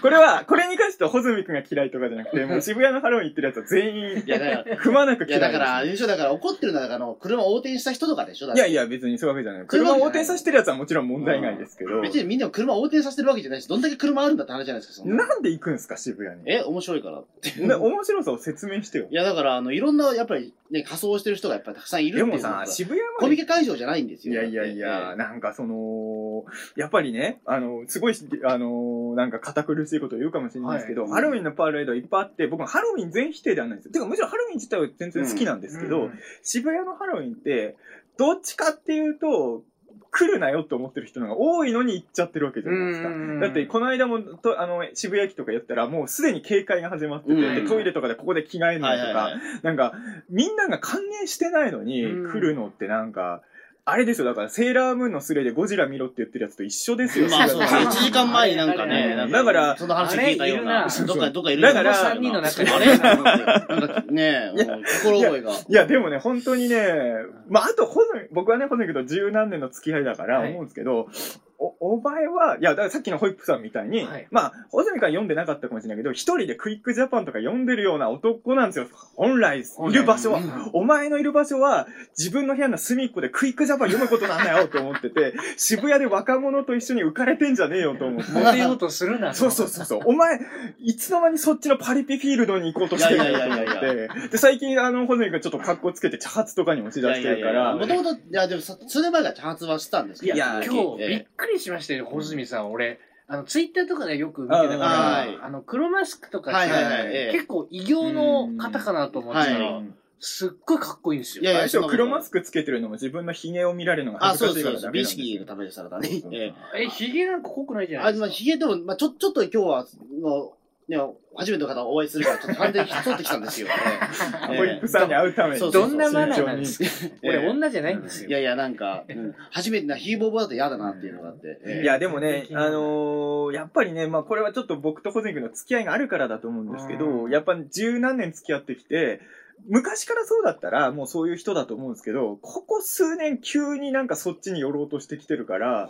これは、これに関しては穂積君が嫌いとかじゃなくて、もう渋谷のハロウィン行ってるやつは全員いや、だから、くまなくいや、嫌いです。だから、優勝だから怒ってるのは、だから、あの車を横転した人とかでしょだっていやいや、別にそういうわけじゃない。車を横転させてるやつはもちろん問題ないですけど、別にみんな車を横転させてるわけじゃないし、どんだけ車あるんだって話じゃないですか、そんななんで行くんですか、渋谷に。え、面白いからって。な面白さを説明してよい。や、だから、あの、いろんな、やっぱり、ね、仮装してる人がやっぱりたくさんいるっていうでもさ、渋谷コまでミケ会場じゃないんですよ。いやいやいや、なんかその、やっぱりね、あの、すごいし、あの、なんか堅苦しいことを言うかもしれないですけど、はいハロウィンのパレードいっぱいあって、僕はハロウィン全否定ではないんですよ。てか、むしろハロウィン自体は全然好きなんですけど、うん渋谷のハロウィンって、どっちかっていうと、来るなよって思ってる人の方が多いのに行っちゃってるわけじゃないですか。うんだって、この間もとあの渋谷駅とかやったら、もうすでに警戒が始まってて、トイレとかでここで着替えるのとか。なんか、みんなが歓迎してないのにうん来るのってなんか、あれですよ、だからセーラームーンのスレでゴジラ見ろって言ってるやつと一緒ですよ。まあそうですね。1だ時間前になんかね、なんだからその話聞いたような、あれいるなどっか、どっかいるだからあれ三人の中にあれなんかね心覚えが。いや、でもね、本当にね、まあ、あと、ほずみ僕はね、ほずみと十何年の付き合いだからはい思うんですけど、お、お前は、いや、だからさっきのホイップさんみたいに、はいまあ、穂積から読んでなかったかもしれないけど、一人でクイックジャパンとか読んでるような男なんですよ。本来、いる場所は。お前のいる場所は、自分の部屋の隅っこでクイックジャパン読むことなんだよと思ってて、渋谷で若者と一緒に浮かれてんじゃねえよと思って。モテようとするな。そうそうそうそう。お前、いつの間にそっちのパリピフィールドに行こうとしてるんだよと思っいやいやいやいて。で、最近、あの、ホゼミがちょっと格好つけて茶髪とかにもしだしてるから。もともと、いや、でもさ、数年前から茶髪はしたんですけど。いや今日ええびっくりしましたよ、穂積さん。俺、あの、ツイッターとかでよく見てたかはいら、あの、黒マスクとかしてはいはいはいええ結構異形の方かなと思ってたはら、すっごいかっこいいんですよ。いやいや最初黒マスクつけてるのも自分の髭を見られるのがあ、恥ずかしいからそうそうそう。美意ダメなんですよ識のためでしたからね。えええ、ヒゲなんか濃くないじゃなあ、いですか。まあ、ヒゲでも、まあ、ちょ、ちょっと今日は、の、ね、初めての方お会いするから、ちょっと完全に沿ってきたんですよ。ええ。ホイップさんに会うために。そうそうどんなマナーなんですか？ええ。俺女じゃないんですよ。いやいや、なんか、うん。初めてな、ヒーボーボーだと嫌だなっていうのがあって。ええ。いや、でもね、うんあのーやっぱりね、まあこれはちょっと僕とホゼミ君の付き合いがあるからだと思うんですけど、うやっぱ十何年付き合ってきて、昔からそうだったらもうそういう人だと思うんですけど、ここ数年急になんかそっちに寄ろうとしてきてるから、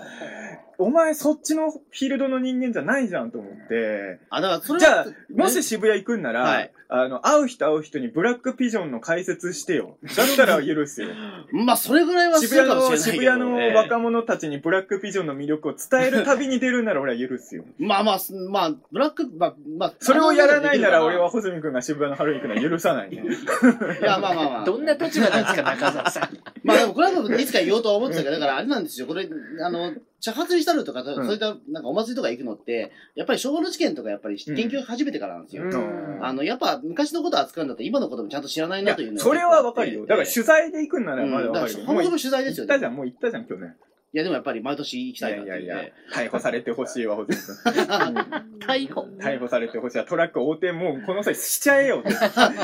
お前そっちのフィールドの人間じゃないじゃんと思って、あ、だから、それじゃあは、もし渋谷行くんなら、はいあの、会う人会う人にブラックピジョンの解説してよ。だったら許すよ。まあ、それぐらいはす渋谷るかもしれの。渋谷のええ若者たちにブラックピジョンの魅力を伝える旅に出るなら俺は許すよ。まあまあ、すまあ、ブラック、まあ、まあ、それをやらないなら俺はい穂積君が渋谷のハロウィン行くのは許さないね。や、まあまあまあ。どんな立場なんですか、中澤さん。まあでもこれは多分いつか言おうとは思ってたけど、だからあれなんですよ。これ、あの、茶髪にしたるとか、そういったなんかお祭りとか行くのって、やっぱり昭和の事件とかやっぱり研究始めてからなんですよ。うんあの、やっぱ昔のことを扱うんだったら今のこともちゃんと知らないなというの、がそれはわかるよ。だからえ取材で行くんならえまだわからるよ。かそもそも取材ですよ行ったじゃん、もう行ったじゃん、去年。いやでもやっぱり毎年行きいたいなってやいやいいうね。や、逮捕されてほしいわ、穂積君。うん逮捕？逮捕されてほしいわ。トラック横転もうこの際しちゃえよ って。い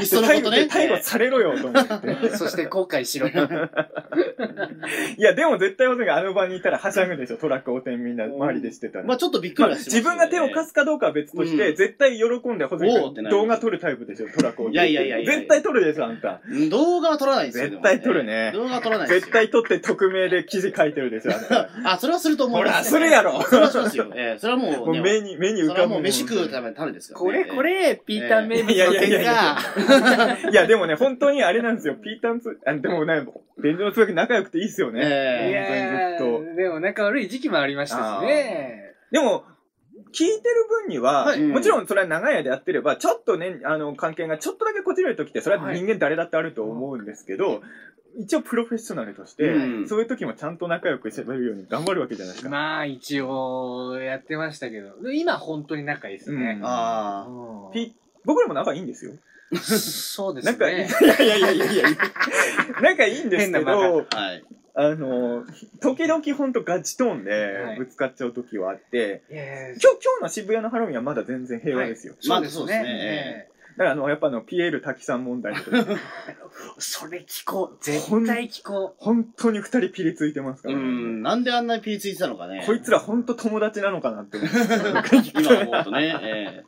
っそのことね。逮捕されろよと思って。そして後悔しろ。いや、でも絶対穂積があの場にいたらはしゃぐでしょ、トラック横転みんな周りでしてたら。まあちょっとびっくまあ、りはします自分が手を貸すかどうかは別として、うん絶対喜んで、ほずおーってなる動画撮るタイプでしょ、トラックを。いやいやいやいや絶対撮るでしょ、あんた。うん動画は撮らないですよ。絶対撮るねでも動画は撮らないですよ。絶対撮って匿名で記事書いてるでしょ、あそれはすると思う。ほら、それやろ。それはしますよ。ええ、それはもう、もうね、目に、目に浮それはもうかぶもん。飯食うための種ですからね。これこれ、ピーター名物のいやいやいやいや結果。いや、でもね、本当にあれなんですよ。ピータンツ、あでもね、便所のつばき仲良くていいっすよね。ええいや本当にずっーでも仲悪い時期もありましたしね。でも、聞いてる分には、はいもちろんそれは長い間やってれば、ちょっとね、あの、関係がちょっとだけこじれる時って、それは人間誰だってあると思うんですけど、一応プロフェッショナルとして、うんそういう時もちゃんと仲良く喋るように頑張るわけじゃないですか。まあ、一応、やってましたけど。で今、本当に仲いいですね。あうんピ僕らも仲いいんですよ。そうです仲いい、いね。やいやいやいやいや仲いいんですけど、あ。はい。あの、時々ほんとガチトーンはでいぶつかっちゃう時はあって、いやいや今日、今日の渋谷のハロウィンはまだ全然平和ですよ。まあそうですねからあの、やっぱあの、ピエール滝さん問題 それ聞こう。絶対聞こ本当に二人ピリついてますかうらね。ん、なんであんなにピリついてたのかね。こいつら本当友達なのかなって思って。今思うとね。え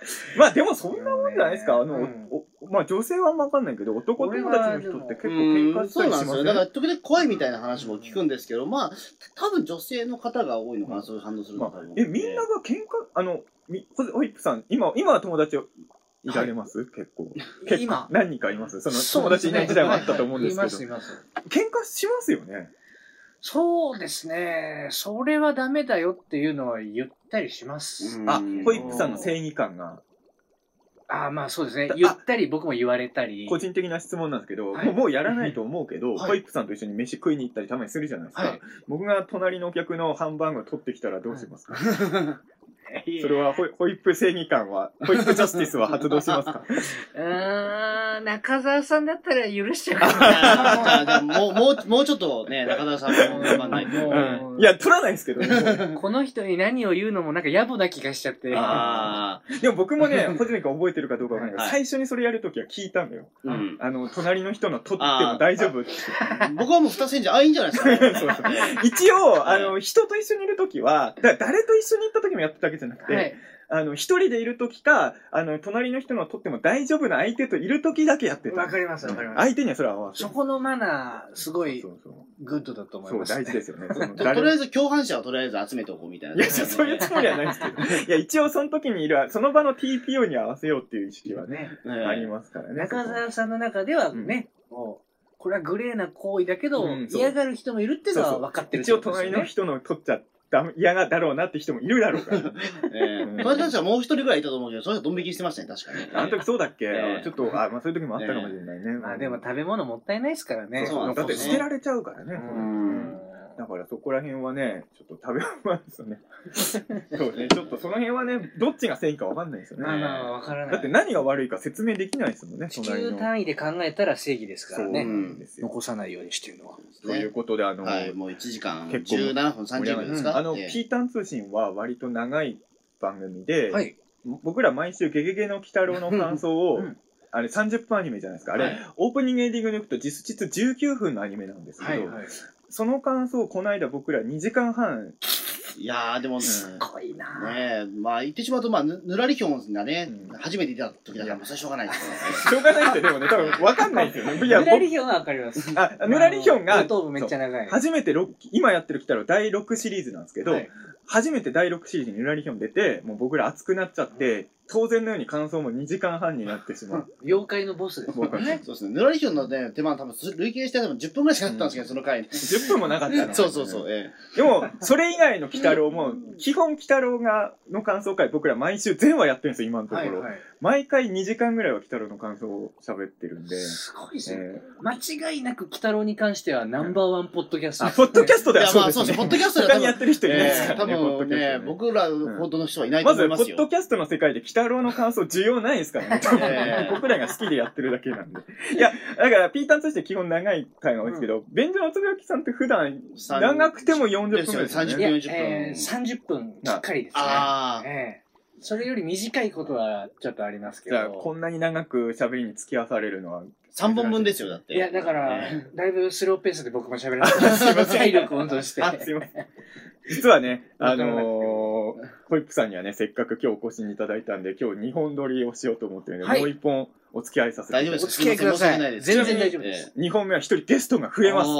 まあでもそんなもんじゃないですか。あの、うんおまあ女性はあんまわかんないけど、男友達の人って結構え喧嘩したそうなんですよ。だから、時々怖いみたいな話も聞くんですけど、まあ、多分女性の方が多いのかな、そういう反応するのがまあ。え、みんなが喧嘩、あの、みホホイップさん、今、今は友達をいられます、結構。結構今何人かいます？そのそう友達いない時代もあったと思うんですけど。います、います。喧嘩しますよね。そうですね。それはダメだよっていうのは言ったりします。あうん、ホイップさんの正義感が。ああ、まあそうですねあ。言ったり、僕も言われたり。個人的な質問なんですけど、はいもうもうやらないと思うけど、はいホイップさんと一緒に飯食いに行ったりたまにするじゃないですか。はい僕が隣のお客のハンバーグを取ってきたらどうしますか、それはホイホイップ正義感は、ホイップジャスティスは発動しますか？うーん、中澤さんだったら許しちゃうあかじゃあもう、もう、もうちょっとね、中田さんも頑張んないと。もういや、取らないですけどね。な。この人に何を言うのもなんか野暮な気がしちゃって。あでも僕もね、ホジミ君覚えてるかどうかわかんないけど、はい最初にそれやるときは聞いたのよ。あ、うん。あの、隣の人の取っても大丈夫って。僕はもう二千じゃ、あ、いいんじゃないですか。そうそう一応、あの、人と一緒にいるときは、だ誰と一緒に行ったときもやってたわけじゃなくて、はい。あの、一人でいる時か、あの、隣の人のとっても大丈夫な相手といる時だけやってた。わかりますわかります相手にはそれは合わせる。そこのマナー、すごいそうそう。グッドだと思いそう、ます、ね。大事ですよね。ととりあえず共犯者はとりあえず集めておこうみたいな。いや、そういうつもりはないですけど。いや、一応その時にいる、その場の TPO に合わせようっていう意識はね、ね。ねありますからね。中澤さんの中ではね、もう、これはグレーな行為だけど、うんそう嫌がる人もいるっていうのはそうそう分かってる一応隣の人の取っちゃ嫌がだろうなって人もいるだろうから。ええ友達はもう一人ぐらいいたと思うけど、それはドン引きしてましたね、確かに。あの時そうだっけ、ええちょっと、あ、まあそういう時もあったかもしれないね。ま あでも食べ物もったいないですからね。そうだって捨てられちゃうからね。んだからそこら辺はね、ちょっと食べ物ですよね。そうね、ちょっとその辺はね、どっちが正義かわかんないですよね。まあまあ分からない。だって何が悪いか説明できないですもんね、地。球単位で考えたら正義ですからそうね。残さないようにしてるのは。ということで、あの、はい、もう1時間結構17分30秒ですか、あの、ええピータン通信は割と長い番組で、はい。僕ら毎週ゲゲゲの鬼太郎の感想を、うんあれ30分アニメじゃないですか。あれ、はいオープニングエンディングでいくと実質19分のアニメなんですけど、はいはい。その感想をこの間僕ら2時間半、いやー、でも、んすごいなぁ。ねえ、まあ言ってしまうと、まあ、ぬぬらりひょんがね、うん初めて出た時だから、もうそれはしょうがないですよね。しょうがないってでもね、多分分かんないですよね。いや、ぬら僕りひょんは分かります。あ、ぬらりひょんが後、頭部めっちゃ長い。初めてロッ今やってる鬼太郎第6シリーズなんですけど、はい初めて第6シリーズにぬらりひょん出て、もう僕ら熱くなっちゃって、当然のように感想も2時間半になってしまう。妖怪のボスですもんね。そうですね。ぬらりひょんのね、手間多分、累計して多分10分ぐらいしかなかったんですけど、その回に。10分もなかったの。そうそうそう。えでも、それ以外の鬼太郎も、基本鬼太郎が、の感想会僕ら毎週全話やってるんですよ、今のところ。はいはい。毎回2時間ぐらいは鬼太郎の感想を喋ってるんで。すごいですね。え間違いなく、鬼太郎に関してはナンバーワンポッドキャストーあ、ポッドキャストではそうですね。まあそうですね。ポッドキャストでは他にやってる人いないですか？らね、ポッド分ね、キャストね僕らほどの人はいないとまず、思いますよ。ポッドキャストの世界で鬼太郎の感想需要ないですからね。ええ僕らが好きでやってるだけなんで。いや、だから、ピータンとして基本長い回が多いですけど、便所のつぶやきさんって普段、長くても40分ぐらいですよですよねね。いや、40分えー、30分きっかりですね。ああ、ええそれより短いことはちょっとありますけど。じゃあ、こんなに長く喋りに付き合わされるのは、3本分ですよ、だって。いや、だから、えだいぶスローペースで僕も喋らせてすいません体力を温存して。あ、すいません。実はね、あのー、ホイップさんにはね、せっかく今日お越しいただいたんで、今日2本撮りをしようと思ってるので、はいもう1本お付き合いさせていた。大丈夫ですお付き合いください申し訳ないです全然大丈夫です2本目は1人ゲストが増えます。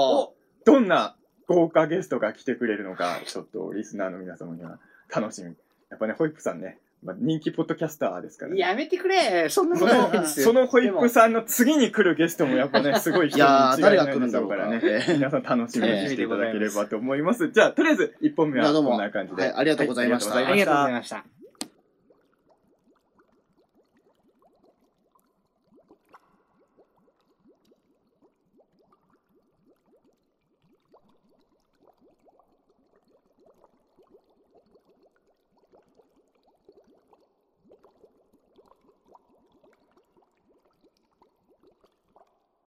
どんな豪華ゲストが来てくれるのか、ちょっとリスナーの皆様には楽しみ。やっぱね、ホイップさんね、まあ、人気ポッドキャスターですからね。やめてくれそんなそことないのですよそのホイップさんの次に来るゲストもやっぱね、すごい人にいやー違いない誰が来るんだろうからね。皆さん楽しみにしていただければと思います。じゃあ、とりあえず1本目はこんな感じで。はいありがとうございましたはありがとうございました。ました。